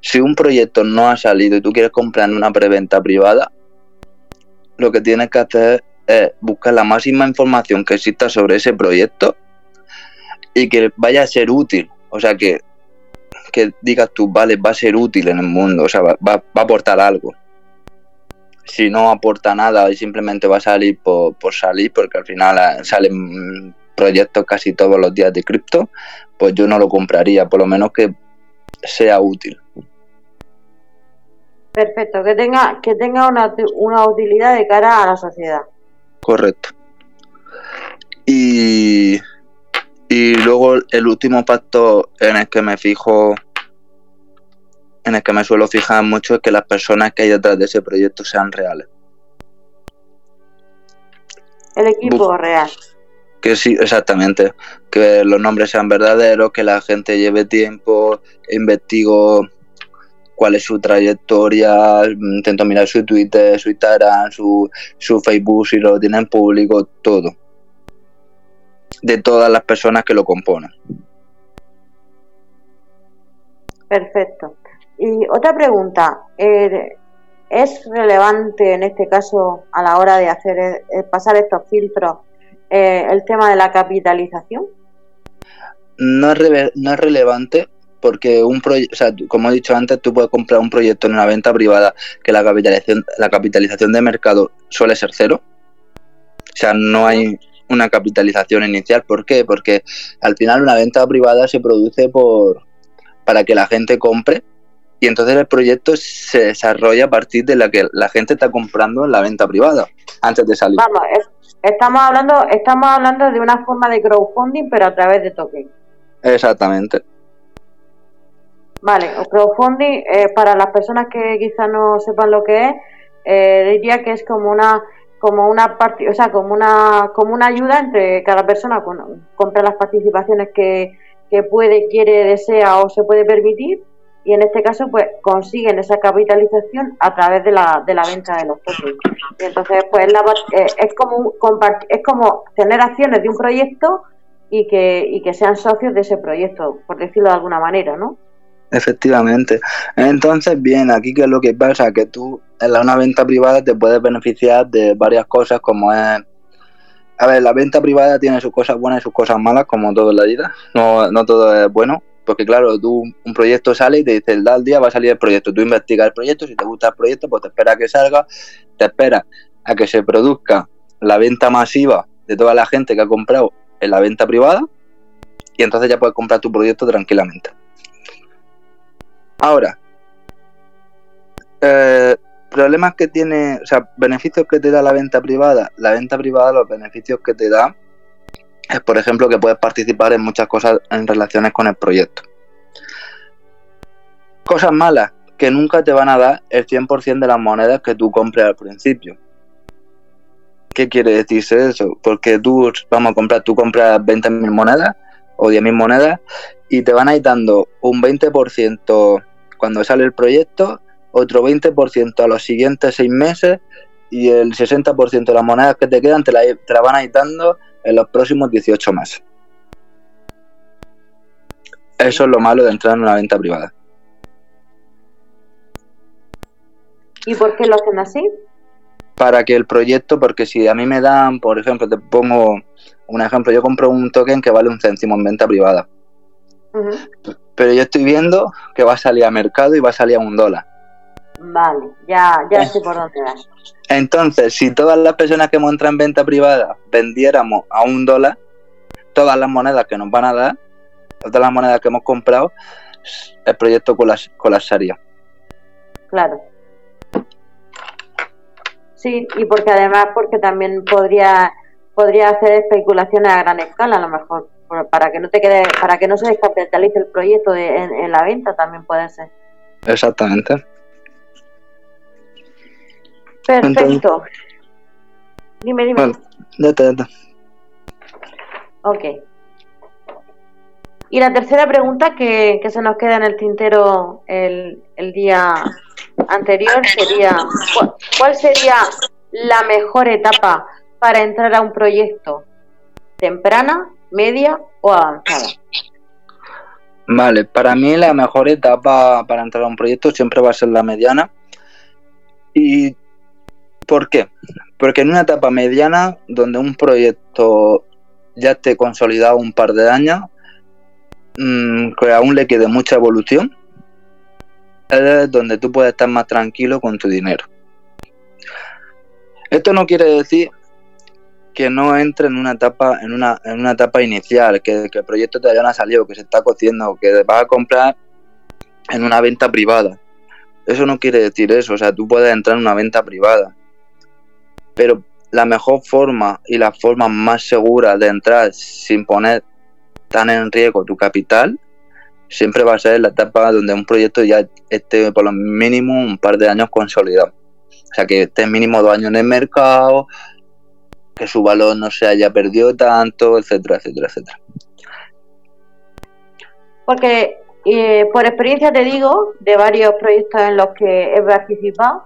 Si un proyecto no ha salido y tú quieres comprar en una preventa privada, lo que tienes que hacer es buscar la máxima información que exista sobre ese proyecto y que vaya a ser útil. O sea, que, que digas tú, vale, va a ser útil en el mundo, o sea, va, va a aportar algo. Si no aporta nada y simplemente va a salir por, por salir, porque al final eh, salen proyectos casi todos los días de cripto, pues yo no lo compraría, por lo menos que sea útil. Perfecto, que tenga, que tenga una, una utilidad de cara a la sociedad. Correcto. Y, y luego el último pacto en el que me fijo, en el que me suelo fijar mucho es que las personas que hay detrás de ese proyecto sean reales. El equipo real. Que sí, exactamente. Que los nombres sean verdaderos, que la gente lleve tiempo, investigo cuál es su trayectoria, intento mirar su Twitter, su Instagram, su, su Facebook, si lo tienen público, todo. De todas las personas que lo componen. Perfecto. Y otra pregunta, eh, ¿es relevante en este caso a la hora de hacer eh, pasar estos filtros eh, el tema de la capitalización? No es, no es relevante porque un proyecto, sea, como he dicho antes, tú puedes comprar un proyecto en una venta privada que la capitalización, la capitalización de mercado suele ser cero. O sea, no hay una capitalización inicial. ¿Por qué? Porque al final una venta privada se produce por para que la gente compre y entonces el proyecto se desarrolla a partir de la que la gente está comprando en la venta privada antes de salir. Vamos, estamos hablando estamos hablando de una forma de crowdfunding pero a través de token. Exactamente. Vale, crowdfunding, eh, para las personas que quizás no sepan lo que es, eh, diría que es como una como una o sea, como una como una ayuda entre cada persona con, compra las participaciones que, que puede, quiere, desea o se puede permitir y en este caso pues consiguen esa capitalización a través de la, de la venta de los tokens. Y entonces pues eh, es como es como tener acciones de un proyecto y que, y que sean socios de ese proyecto, por decirlo de alguna manera, ¿no? Efectivamente. Entonces, bien, aquí qué es lo que pasa, que tú en la una venta privada te puedes beneficiar de varias cosas como es... A ver, la venta privada tiene sus cosas buenas y sus cosas malas, como todo en la vida. No, no todo es bueno, porque claro, tú un proyecto sale y te dice, el tal día va a salir el proyecto. Tú investigas el proyecto, si te gusta el proyecto, pues te espera que salga, te espera a que se produzca la venta masiva de toda la gente que ha comprado en la venta privada y entonces ya puedes comprar tu proyecto tranquilamente. Ahora, eh, problemas que tiene, o sea, beneficios que te da la venta privada. La venta privada, los beneficios que te da es, por ejemplo, que puedes participar en muchas cosas en relaciones con el proyecto. Cosas malas, que nunca te van a dar el 100% de las monedas que tú compres al principio. ¿Qué quiere decirse eso? Porque tú, vamos a comprar, tú compras 20.000 monedas o 10.000 monedas y te van a ir dando un 20% cuando sale el proyecto, otro 20% a los siguientes seis meses y el 60% de las monedas que te quedan te las la van a ir dando en los próximos 18 meses. Eso es lo malo de entrar en una venta privada. ¿Y por qué lo hacen así? Para que el proyecto, porque si a mí me dan, por ejemplo, te pongo un ejemplo, yo compro un token que vale un céntimo en venta privada pero yo estoy viendo que va a salir a mercado y va a salir a un dólar. Vale, ya, ya sé por dónde vas. Entonces, si todas las personas que hemos entrado en venta privada vendiéramos a un dólar, todas las monedas que nos van a dar, todas las monedas que hemos comprado, el proyecto colapsaría. Claro. Sí, y porque además, porque también podría, podría hacer especulaciones a gran escala, a lo mejor para que no te quede, para que no se descapitalice el proyecto en, la venta también puede ser. Exactamente. Perfecto. dime, dime. Bueno, date, date. Ok. Y la tercera pregunta que, que se nos queda en el tintero el, el día anterior sería, ¿cuál sería la mejor etapa para entrar a un proyecto? ¿Temprana, media o avanzada? Vale, para mí la mejor etapa para entrar a un proyecto siempre va a ser la mediana. ¿Y por qué? Porque en una etapa mediana, donde un proyecto ya esté consolidado un par de años, que aún le quede mucha evolución, es donde tú puedes estar más tranquilo con tu dinero. Esto no quiere decir que no entre en una etapa, en una, en una etapa inicial, que, que el proyecto todavía no ha salido, que se está cociendo, que vas a comprar en una venta privada. Eso no quiere decir eso, o sea, tú puedes entrar en una venta privada. Pero la mejor forma y la forma más segura de entrar sin poner tan en riesgo tu capital siempre va a ser la etapa donde un proyecto ya esté por lo mínimo un par de años consolidado. O sea, que esté mínimo dos años en el mercado, que su valor no se haya perdido tanto, etcétera, etcétera, etcétera. Porque eh, por experiencia te digo, de varios proyectos en los que he participado,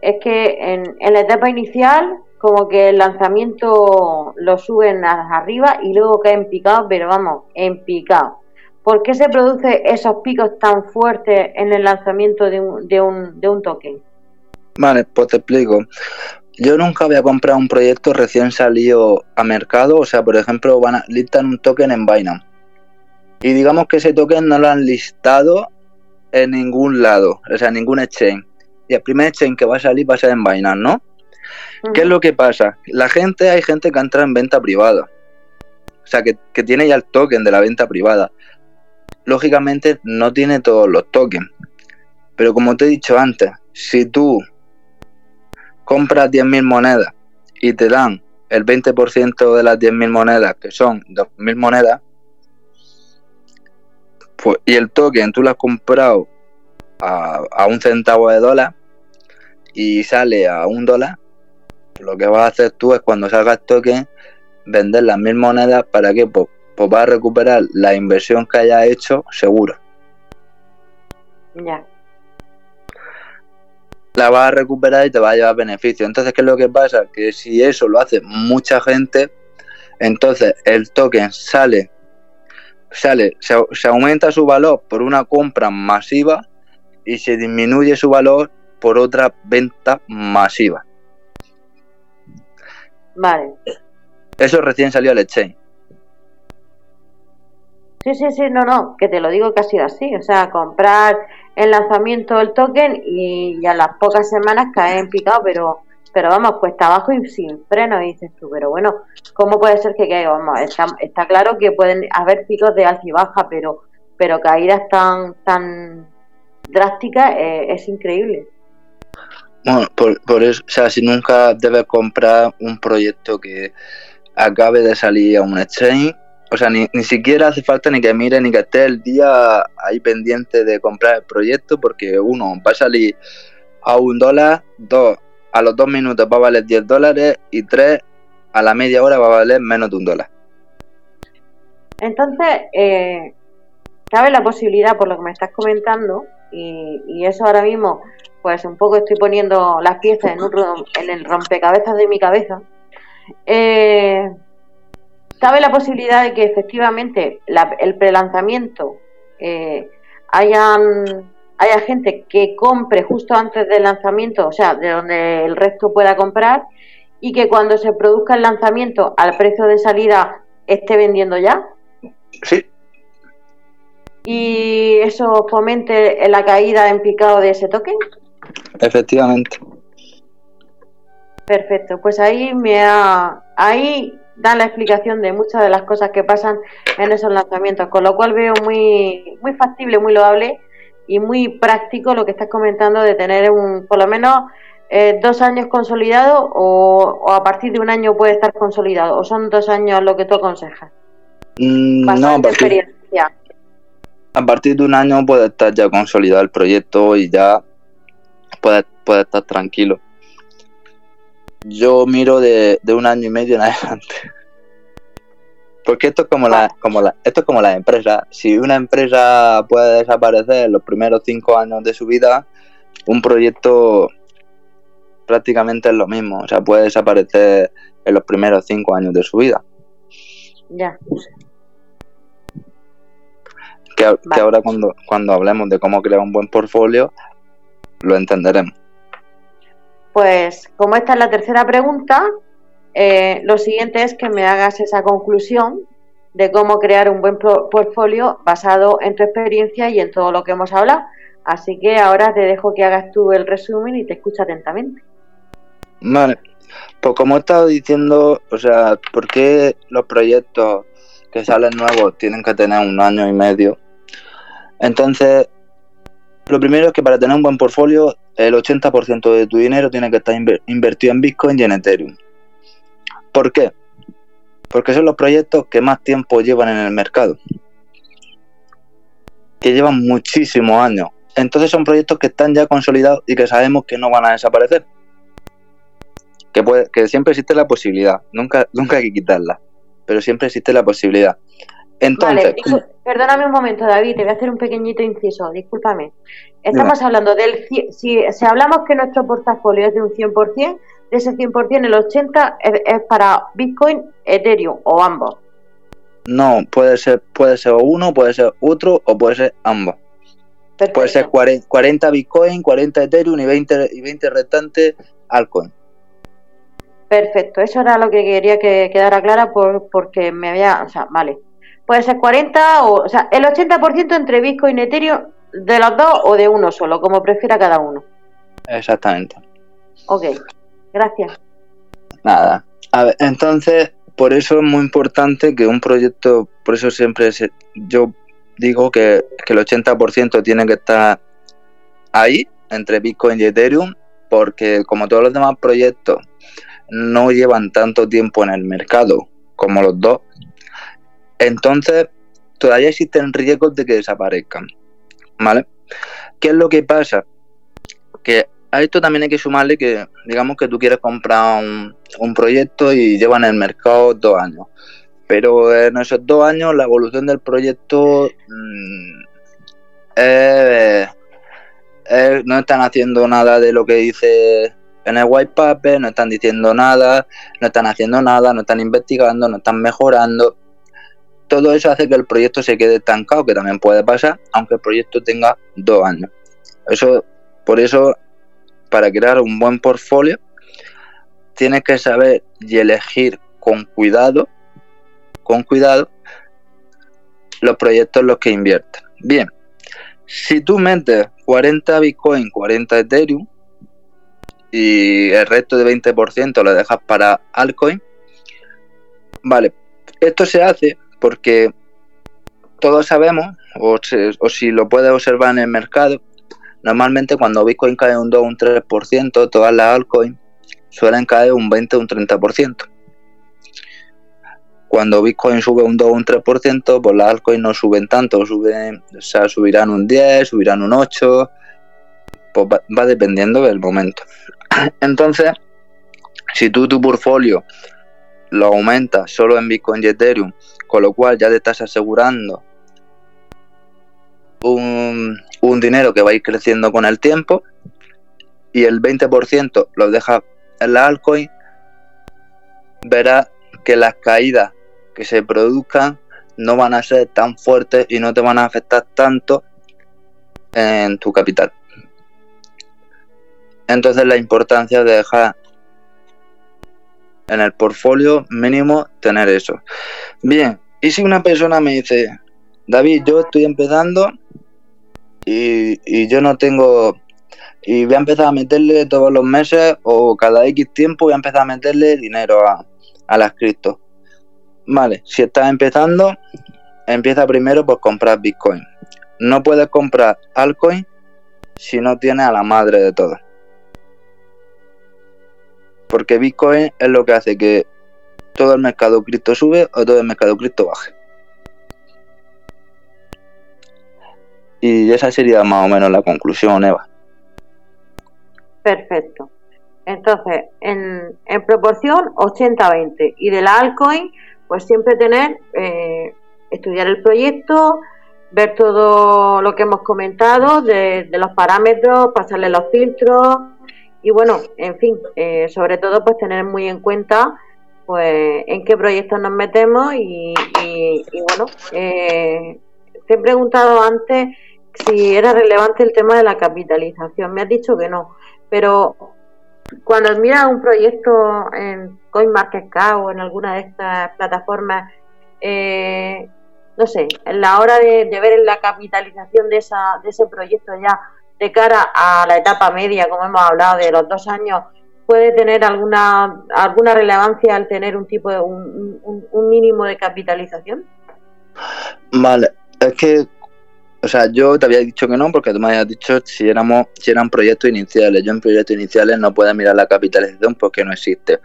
es que en, en la etapa inicial como que el lanzamiento lo suben arriba y luego cae en picado, pero vamos, en picado. ¿Por qué se producen esos picos tan fuertes en el lanzamiento de un, de un, de un token? Vale, pues te explico. Yo nunca había comprado un proyecto recién salido a mercado, o sea, por ejemplo, van a listar un token en Binance. Y digamos que ese token no lo han listado en ningún lado, o sea, en ningún exchange. Y el primer exchange que va a salir va a ser en Binance, ¿no? ¿Qué es lo que pasa? La gente, hay gente que entra en venta privada. O sea, que, que tiene ya el token de la venta privada. Lógicamente no tiene todos los tokens. Pero como te he dicho antes, si tú compras 10.000 monedas y te dan el 20% de las 10.000 monedas, que son 2.000 monedas, pues, y el token tú lo has comprado a, a un centavo de dólar y sale a un dólar, lo que vas a hacer tú es cuando salga el token, vender las mil monedas para que pues, pues vas a recuperar la inversión que hayas hecho seguro. Ya. La vas a recuperar y te va a llevar beneficio. Entonces, ¿qué es lo que pasa? Que si eso lo hace mucha gente, entonces el token sale, sale, se, se aumenta su valor por una compra masiva y se disminuye su valor por otra venta masiva. Vale. Eso recién salió al exchange. Sí, sí, sí, no, no, que te lo digo que ha sido así. O sea, comprar el lanzamiento del token y a las pocas semanas cae en picado, pero pero vamos, cuesta abajo y sin freno, y dices tú, pero bueno, ¿cómo puede ser que caiga? Vamos, está, está claro que pueden haber picos de alza y baja, pero pero caídas tan tan drásticas eh, es increíble. Bueno, por, eso, o sea, si nunca debes comprar un proyecto que acabe de salir a un exchange, o sea, ni, ni siquiera hace falta ni que mire ni que esté el día ahí pendiente de comprar el proyecto, porque uno va a salir a un dólar, dos, a los dos minutos va a valer 10 dólares y tres, a la media hora va a valer menos de un dólar. Entonces, eh, cabe la posibilidad, por lo que me estás comentando, y, y eso ahora mismo, pues un poco estoy poniendo las piezas en, un, en el rompecabezas de mi cabeza. Eh, cabe la posibilidad de que efectivamente la- el prelanzamiento eh, hayan haya gente que compre justo antes del lanzamiento, o sea, de donde el resto pueda comprar, y que cuando se produzca el lanzamiento al precio de salida esté vendiendo ya, Sí, y eso fomente la caída en picado de ese token. Efectivamente. Perfecto, pues ahí me ha, ahí da la explicación de muchas de las cosas que pasan en esos lanzamientos, con lo cual veo muy, muy factible, muy loable y muy práctico lo que estás comentando de tener un, por lo menos eh, dos años consolidado o, o a partir de un año puede estar consolidado, o son dos años lo que tú aconsejas. Mm, no, a partir, experiencia. a partir de un año puede estar ya consolidado el proyecto y ya puede, puede estar tranquilo. Yo miro de, de un año y medio en adelante. Porque esto es como la, como la, esto es como la empresa. Si una empresa puede desaparecer en los primeros cinco años de su vida, un proyecto prácticamente es lo mismo. O sea, puede desaparecer en los primeros cinco años de su vida. Ya. Que, que ahora cuando, cuando hablemos de cómo crear un buen portfolio, lo entenderemos. pues como esta es la tercera pregunta, eh, lo siguiente es que me hagas esa conclusión de cómo crear un buen portfolio basado en tu experiencia y en todo lo que hemos hablado. Así que ahora te dejo que hagas tú el resumen y te escucho atentamente. Vale, pues como he estado diciendo, o sea, ¿por qué los proyectos que salen nuevos tienen que tener un año y medio? Entonces, lo primero es que para tener un buen portfolio, el 80% de tu dinero tiene que estar invertido en Bitcoin y en Ethereum. ¿Por qué? Porque son los proyectos que más tiempo llevan en el mercado. Que llevan muchísimos años. Entonces son proyectos que están ya consolidados y que sabemos que no van a desaparecer. Que, que siempre existe la posibilidad. Nunca, nunca hay que quitarla. Pero siempre existe la posibilidad. Entonces, vale, perdóname un momento, David, te voy a hacer un pequeñito inciso, discúlpame. Estamos hablando del. Si, si hablamos que nuestro portafolio es de un 100%, de ese 100%, el 80% es, para Bitcoin, Ethereum o ambos. No, puede ser, puede ser uno, puede ser otro o puede ser ambos. Puede ser 40 Bitcoin, 40 Ethereum y 20, y 20 restantes altcoin. Perfecto, eso era lo que quería que quedara clara por, porque me había, o sea, vale. Puede ser 40 o, o sea, el 80% entre Bitcoin y Ethereum de los dos o de uno solo, como prefiera cada uno. Exactamente. Ok. Gracias. Nada. A ver, entonces, por eso es muy importante que un proyecto, por eso siempre yo digo que, que el 80% tiene que estar ahí, entre Bitcoin y Ethereum, porque como todos los demás proyectos no llevan tanto tiempo en el mercado como los dos, entonces todavía existen riesgos de que desaparezcan. ¿Vale? ¿Qué es lo que pasa? Que a esto también hay que sumarle que, digamos que tú quieres comprar un, proyecto y llevan en el mercado dos años. Pero en esos dos años la evolución del proyecto mm, no están haciendo nada de lo que dice en el white paper, no están diciendo nada, no están haciendo nada, no están investigando, no están mejorando. Todo eso hace que el proyecto se quede estancado, que también puede pasar, aunque el proyecto tenga dos años. Eso, por eso para crear un buen portfolio, tienes que saber y elegir con cuidado, con cuidado, los proyectos en los que inviertes. Bien, si tú metes 40 Bitcoin, 40 Ethereum y el resto de 20% lo dejas para altcoin, vale, esto se hace porque todos sabemos, o, o si lo puedes observar en el mercado, Normalmente cuando Bitcoin cae un 2 o un 3%, todas las altcoins suelen caer un 20 o un 30%. Cuando Bitcoin sube un 2 o un 3%, pues las altcoins no suben tanto, suben, o sea, subirán un 10, subirán un 8, pues va, dependiendo del momento. Entonces, si tú tu portfolio lo aumentas solo en Bitcoin y Ethereum, con lo cual ya te estás asegurando un, un dinero que va a ir creciendo con el tiempo y el 20% lo deja en la altcoin, verás que las caídas que se produzcan no van a ser tan fuertes y no te van a afectar tanto en tu capital. Entonces la importancia de dejar en el portfolio mínimo tener eso. Bien, y si una persona me dice, David, yo estoy empezando y, yo no tengo y voy a empezar a meterle todos los meses o cada X tiempo voy a empezar a meterle dinero a, a las cripto. Vale, si estás empezando, empieza primero por comprar Bitcoin. No puedes comprar altcoin si no tienes a la madre de todo. Porque Bitcoin es lo que hace que todo el mercado cripto sube o todo el mercado cripto baje. Y esa sería más o menos la conclusión, Eva. Perfecto. Entonces, en, en proporción 80-20. Y de la altcoin, pues siempre tener, eh, estudiar el proyecto, ver todo lo que hemos comentado, de, los parámetros, pasarle los filtros y bueno, en fin, eh, sobre todo pues tener muy en cuenta pues en qué proyectos nos metemos y, bueno, eh, te he preguntado antes si era relevante el tema de la capitalización. Me has dicho que no, pero cuando miras un proyecto en CoinMarketCap o en alguna de estas plataformas, eh, no sé, en la hora de, ver la capitalización de, esa, de ese proyecto ya de cara a la etapa media, como hemos hablado, de los dos años, puede tener alguna alguna relevancia al tener un tipo de un, un mínimo de capitalización? Vale, es que o sea, yo te había dicho que no porque tú me habías dicho si éramos si eran proyectos iniciales. Yo en proyectos iniciales no puedo mirar la capitalización porque no existe.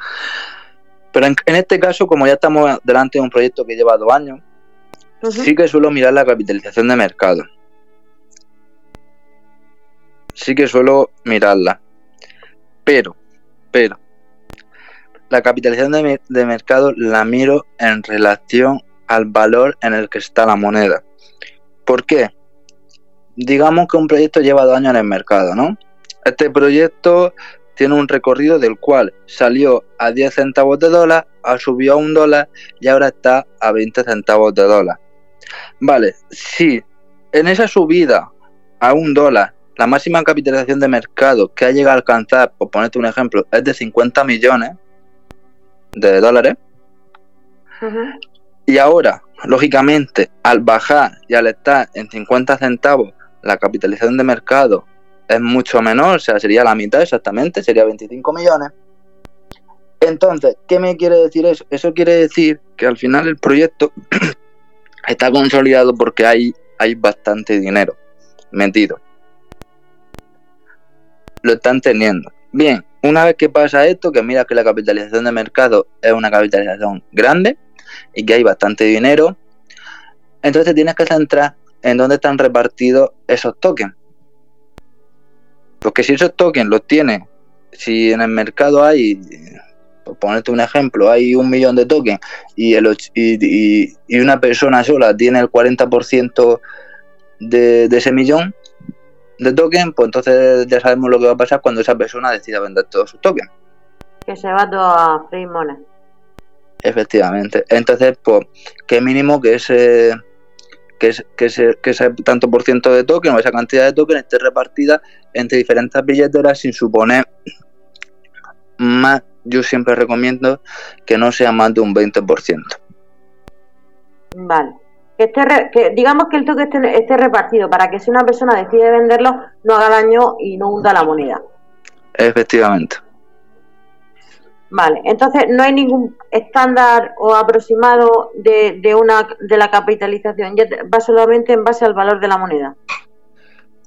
Pero en, este caso, como ya estamos delante de un proyecto que lleva dos años, sí que suelo mirar la capitalización de mercado. Sí que suelo mirarla. Pero, pero, la capitalización de, mercado la miro en relación al valor en el que está la moneda. ¿Por qué? digamos que un proyecto lleva dos años en el mercado, ¿no? Este proyecto tiene un recorrido del cual salió a 10 centavos de dólar, ha subido a un dólar y ahora está a 20 centavos de dólar. Vale, si en esa subida a un dólar la máxima capitalización de mercado que ha llegado a alcanzar, por ponerte un ejemplo, es de 50 millones de dólares, y ahora, lógicamente, al bajar y al estar en 50 centavos la capitalización de mercado es mucho menor, o sea, sería la mitad exactamente, sería 25 millones. Entonces, ¿qué me quiere decir eso? Eso quiere decir que al final el proyecto está consolidado porque hay, hay bastante dinero metido. Lo están teniendo. Bien, una vez que pasa esto, que mira que la capitalización de mercado es una capitalización grande y que hay bastante dinero, entonces tienes que centrar en dónde están repartidos esos tokens. Porque si esos tokens los tiene, si en el mercado hay, por ponerte un ejemplo, hay un millón de tokens y, el, y, y, una persona sola tiene el 40% de, de ese millón de tokens, pues entonces ya sabemos lo que va a pasar cuando esa persona decida vender todos sus tokens. Que se va todo a free money. Efectivamente. Entonces, pues, qué mínimo que ese que, ese, tanto por ciento de token o esa cantidad de token esté repartida entre diferentes billeteras sin suponer más, yo siempre recomiendo que no sea más de un 20%. Vale. Que, que digamos que el token esté, esté, repartido para que si una persona decide venderlo no haga daño y no hunda la moneda. Efectivamente. Vale, entonces no hay ningún estándar o aproximado de, de, una de la capitalización, ya va solamente en base al valor de la moneda.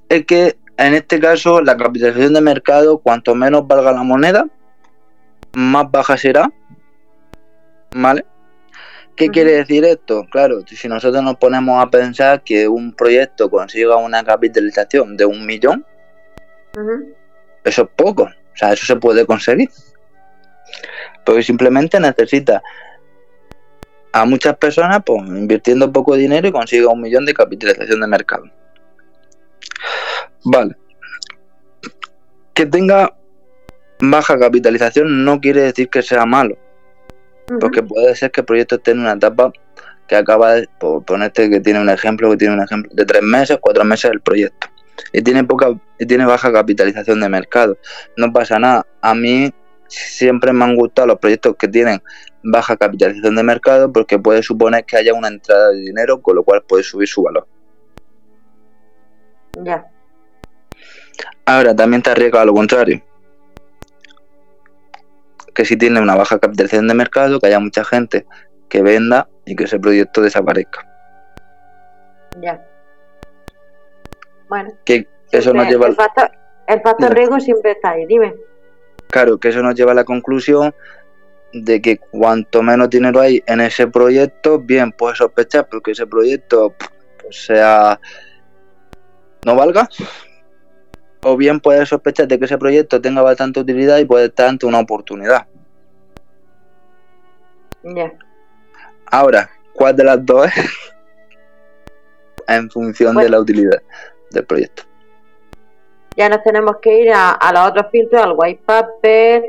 Es que en este caso la capitalización de mercado, cuanto menos valga la moneda, más baja será. ¿Vale? ¿Qué quiere decir esto? Claro, si nosotros nos ponemos a pensar que un proyecto consiga una capitalización de un millón, eso es poco. O sea, eso se puede conseguir porque simplemente necesita a muchas personas pues, invirtiendo poco dinero y consiga un millón de capitalización de mercado. Vale. Que tenga baja capitalización no quiere decir que sea malo. Porque puede ser que el proyecto esté en una etapa que acaba de, por ponerte que tiene un ejemplo, que tiene un ejemplo de tres meses, cuatro meses el proyecto. Y tiene poca, y tiene baja capitalización de mercado. No pasa nada. A mí siempre me han gustado los proyectos que tienen baja capitalización de mercado porque puede suponer que haya una entrada de dinero, con lo cual puede subir su valor. Ya. Ahora, también te arriesga a lo contrario. Que si tiene una baja capitalización de mercado, que haya mucha gente que venda y que ese proyecto desaparezca. Ya. Bueno. Que eso nos lleva... El factor, el factor riesgo siempre está ahí, dime. Claro, que eso nos lleva a la conclusión de que cuanto menos dinero hay en ese proyecto, bien puedes sospechar porque ese proyecto pues, sea no valga, o bien puedes sospechar de que ese proyecto tenga bastante utilidad y puede estar ante una oportunidad. Ya. Ahora, ¿cuál de las dos es? en función de la utilidad del proyecto ya nos tenemos que ir a, los otros filtros, al white paper,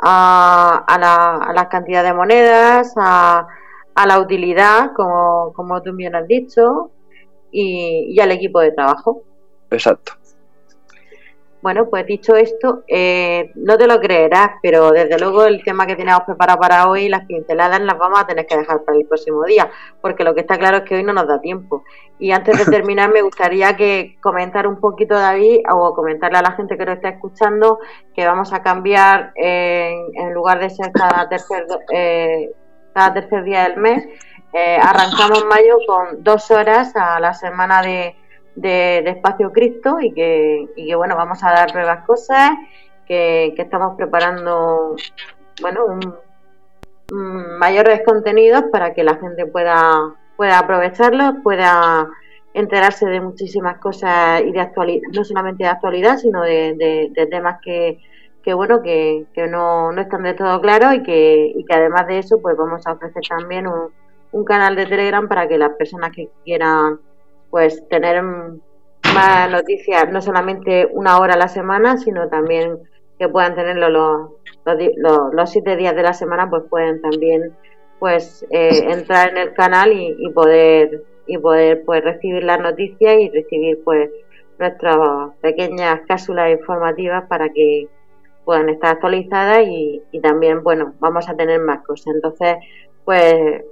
a, a, la, a las cantidades de monedas, a, a la utilidad, como, como tú bien has dicho, y, al equipo de trabajo. Exacto. Bueno, pues dicho esto, eh, no te lo creerás, pero desde luego el tema que teníamos preparado para hoy, las pinceladas, las vamos a tener que dejar para el próximo día, porque lo que está claro es que hoy no nos da tiempo. Y antes de terminar, me gustaría que comentar un poquito, David, o comentarle a la gente que nos está escuchando, que vamos a cambiar en lugar de ser cada tercer, eh, cada tercer día del mes, eh, arrancamos mayo con dos horas a la semana de de, Espacio Cristo y que, y que, bueno, vamos a dar nuevas cosas, que, estamos preparando, bueno, mayores contenidos para que la gente pueda, pueda aprovecharlos, pueda enterarse de muchísimas cosas y de actualidad, no solamente de actualidad, sino de, temas que, que bueno, que, que no, no están de todo claros y que, y que además de eso, pues vamos a ofrecer también un, un canal de Telegram para que las personas que quieran pues tener más noticias, no solamente una hora a la semana, sino también que puedan tenerlo los, los, siete días de la semana, pues pueden también pues eh, entrar en el canal y, poder y poder pues recibir las noticias y recibir pues nuestras pequeñas cápsulas informativas para que puedan estar actualizadas y, y también bueno vamos a tener más cosas. Entonces pues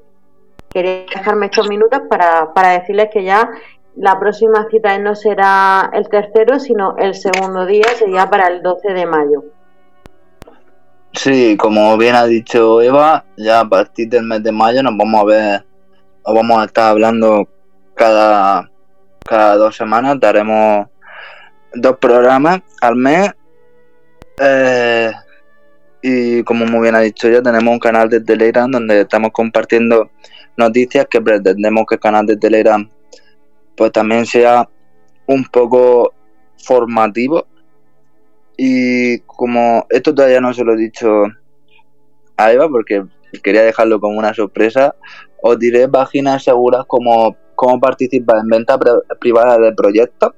quería dejarme estos minutos para, para decirles que ya la próxima cita no será el tercero, sino el segundo día, sería para el 12 de mayo. Sí, como bien ha dicho Eva, ya a partir del mes de mayo nos vamos a ver, o vamos a estar hablando cada, cada dos semanas, daremos dos programas al mes. Eh, y como muy bien ha dicho ya, tenemos un canal de Telegram donde estamos compartiendo noticias que pretendemos que el canal de Telegram pues también sea un poco formativo. Y como esto todavía no se lo he dicho a Eva porque quería dejarlo como una sorpresa, os diré páginas seguras como cómo participar en venta privada de proyectos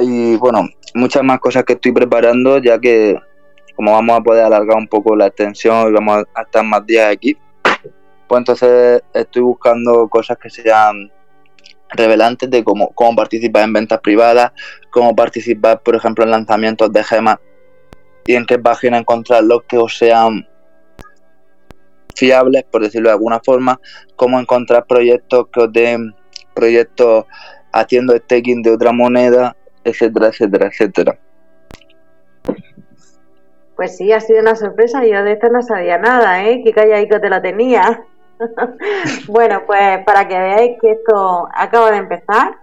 y bueno, muchas más cosas que estoy preparando ya que como vamos a poder alargar un poco la extensión y vamos a estar más días aquí, entonces estoy buscando cosas que sean revelantes de cómo, cómo participar en ventas privadas, cómo participar, por ejemplo, en lanzamientos de gemas y en qué página encontrarlos que os sean fiables, por decirlo de alguna forma, cómo encontrar proyectos que os den proyectos haciendo staking de otra moneda, etcétera, etcétera, etcétera. Pues sí, ha sido una sorpresa. Yo de esto no sabía nada, ¿eh? Qué calladito te lo tenía. bueno, pues para que veáis que esto acaba de empezar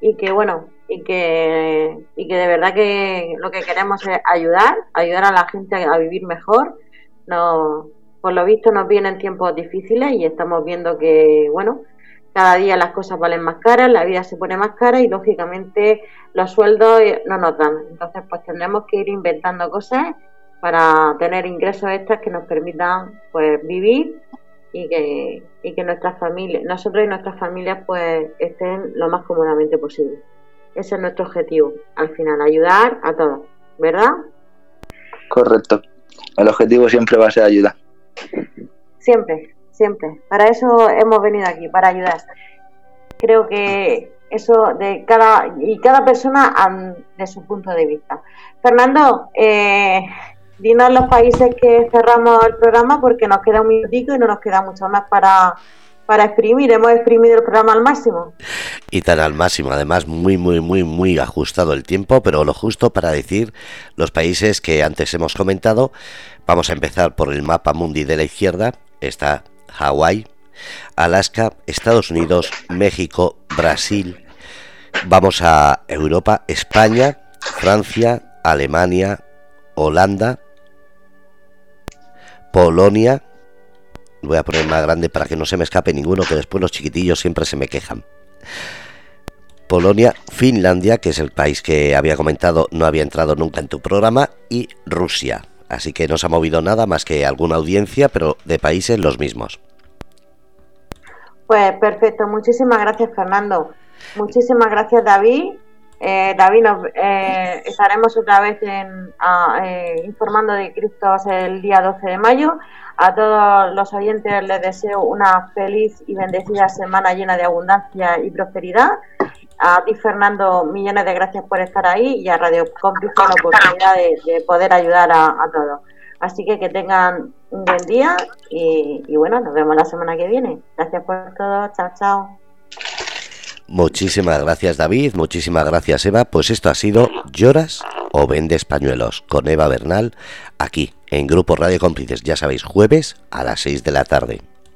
y que bueno, y que, y que de verdad que lo que queremos es ayudar, ayudar a la gente a vivir mejor. No, por lo visto nos vienen tiempos difíciles y estamos viendo que, bueno, cada día las cosas valen más caras, la vida se pone más cara y lógicamente los sueldos no nos dan. Entonces, pues tendremos que ir inventando cosas para tener ingresos extras que nos permitan pues vivir y que, y que nuestras familias, nosotros y nuestras familias pues estén lo más cómodamente posible. Ese es nuestro objetivo, al final, ayudar a todos, ¿verdad? Correcto. El objetivo siempre va a ser ayudar. Siempre, siempre. Para eso hemos venido aquí, para ayudar. Creo que eso de cada y cada persona de su punto de vista. Fernando, eh, dinos los países que cerramos el programa porque nos queda un minutico y no nos queda mucho más para, para exprimir. Hemos exprimido el programa al máximo. Y tan al máximo, además muy, muy, muy, muy ajustado el tiempo, pero lo justo para decir los países que antes hemos comentado. Vamos a empezar por el mapa mundi de la izquierda. Está Hawái, Alaska, Estados Unidos, México, Brasil. Vamos a Europa, España, Francia, Alemania, Holanda, Polonia. Voy a poner más grande para que no se me escape ninguno, que después los chiquitillos siempre se me quejan. Polonia, Finlandia, que es el país que había comentado, no había entrado nunca en tu programa, y Rusia. Así que no se ha movido nada más que alguna audiencia, pero de países los mismos. Pues perfecto, muchísimas gracias Fernando. Muchísimas gracias David eh, David, nos, eh, estaremos otra vez en, eh, informando de Cristo el día 12 de mayo. A todos los oyentes les deseo una feliz y bendecida semana llena de abundancia y prosperidad. a ti, Fernando, millones de gracias por estar ahí y a Radio Cómplice la oportunidad de, poder ayudar a, todos. Así que que tengan un buen día y, y bueno, nos vemos la semana que viene. Gracias por todo. Chao, chao. Muchísimas gracias David, muchísimas gracias Eva. Pues esto ha sido Lloras o Vendes Pañuelos con Eva Bernal aquí en Grupo Radio Cómplices, ya sabéis, jueves a las 6 de la tarde.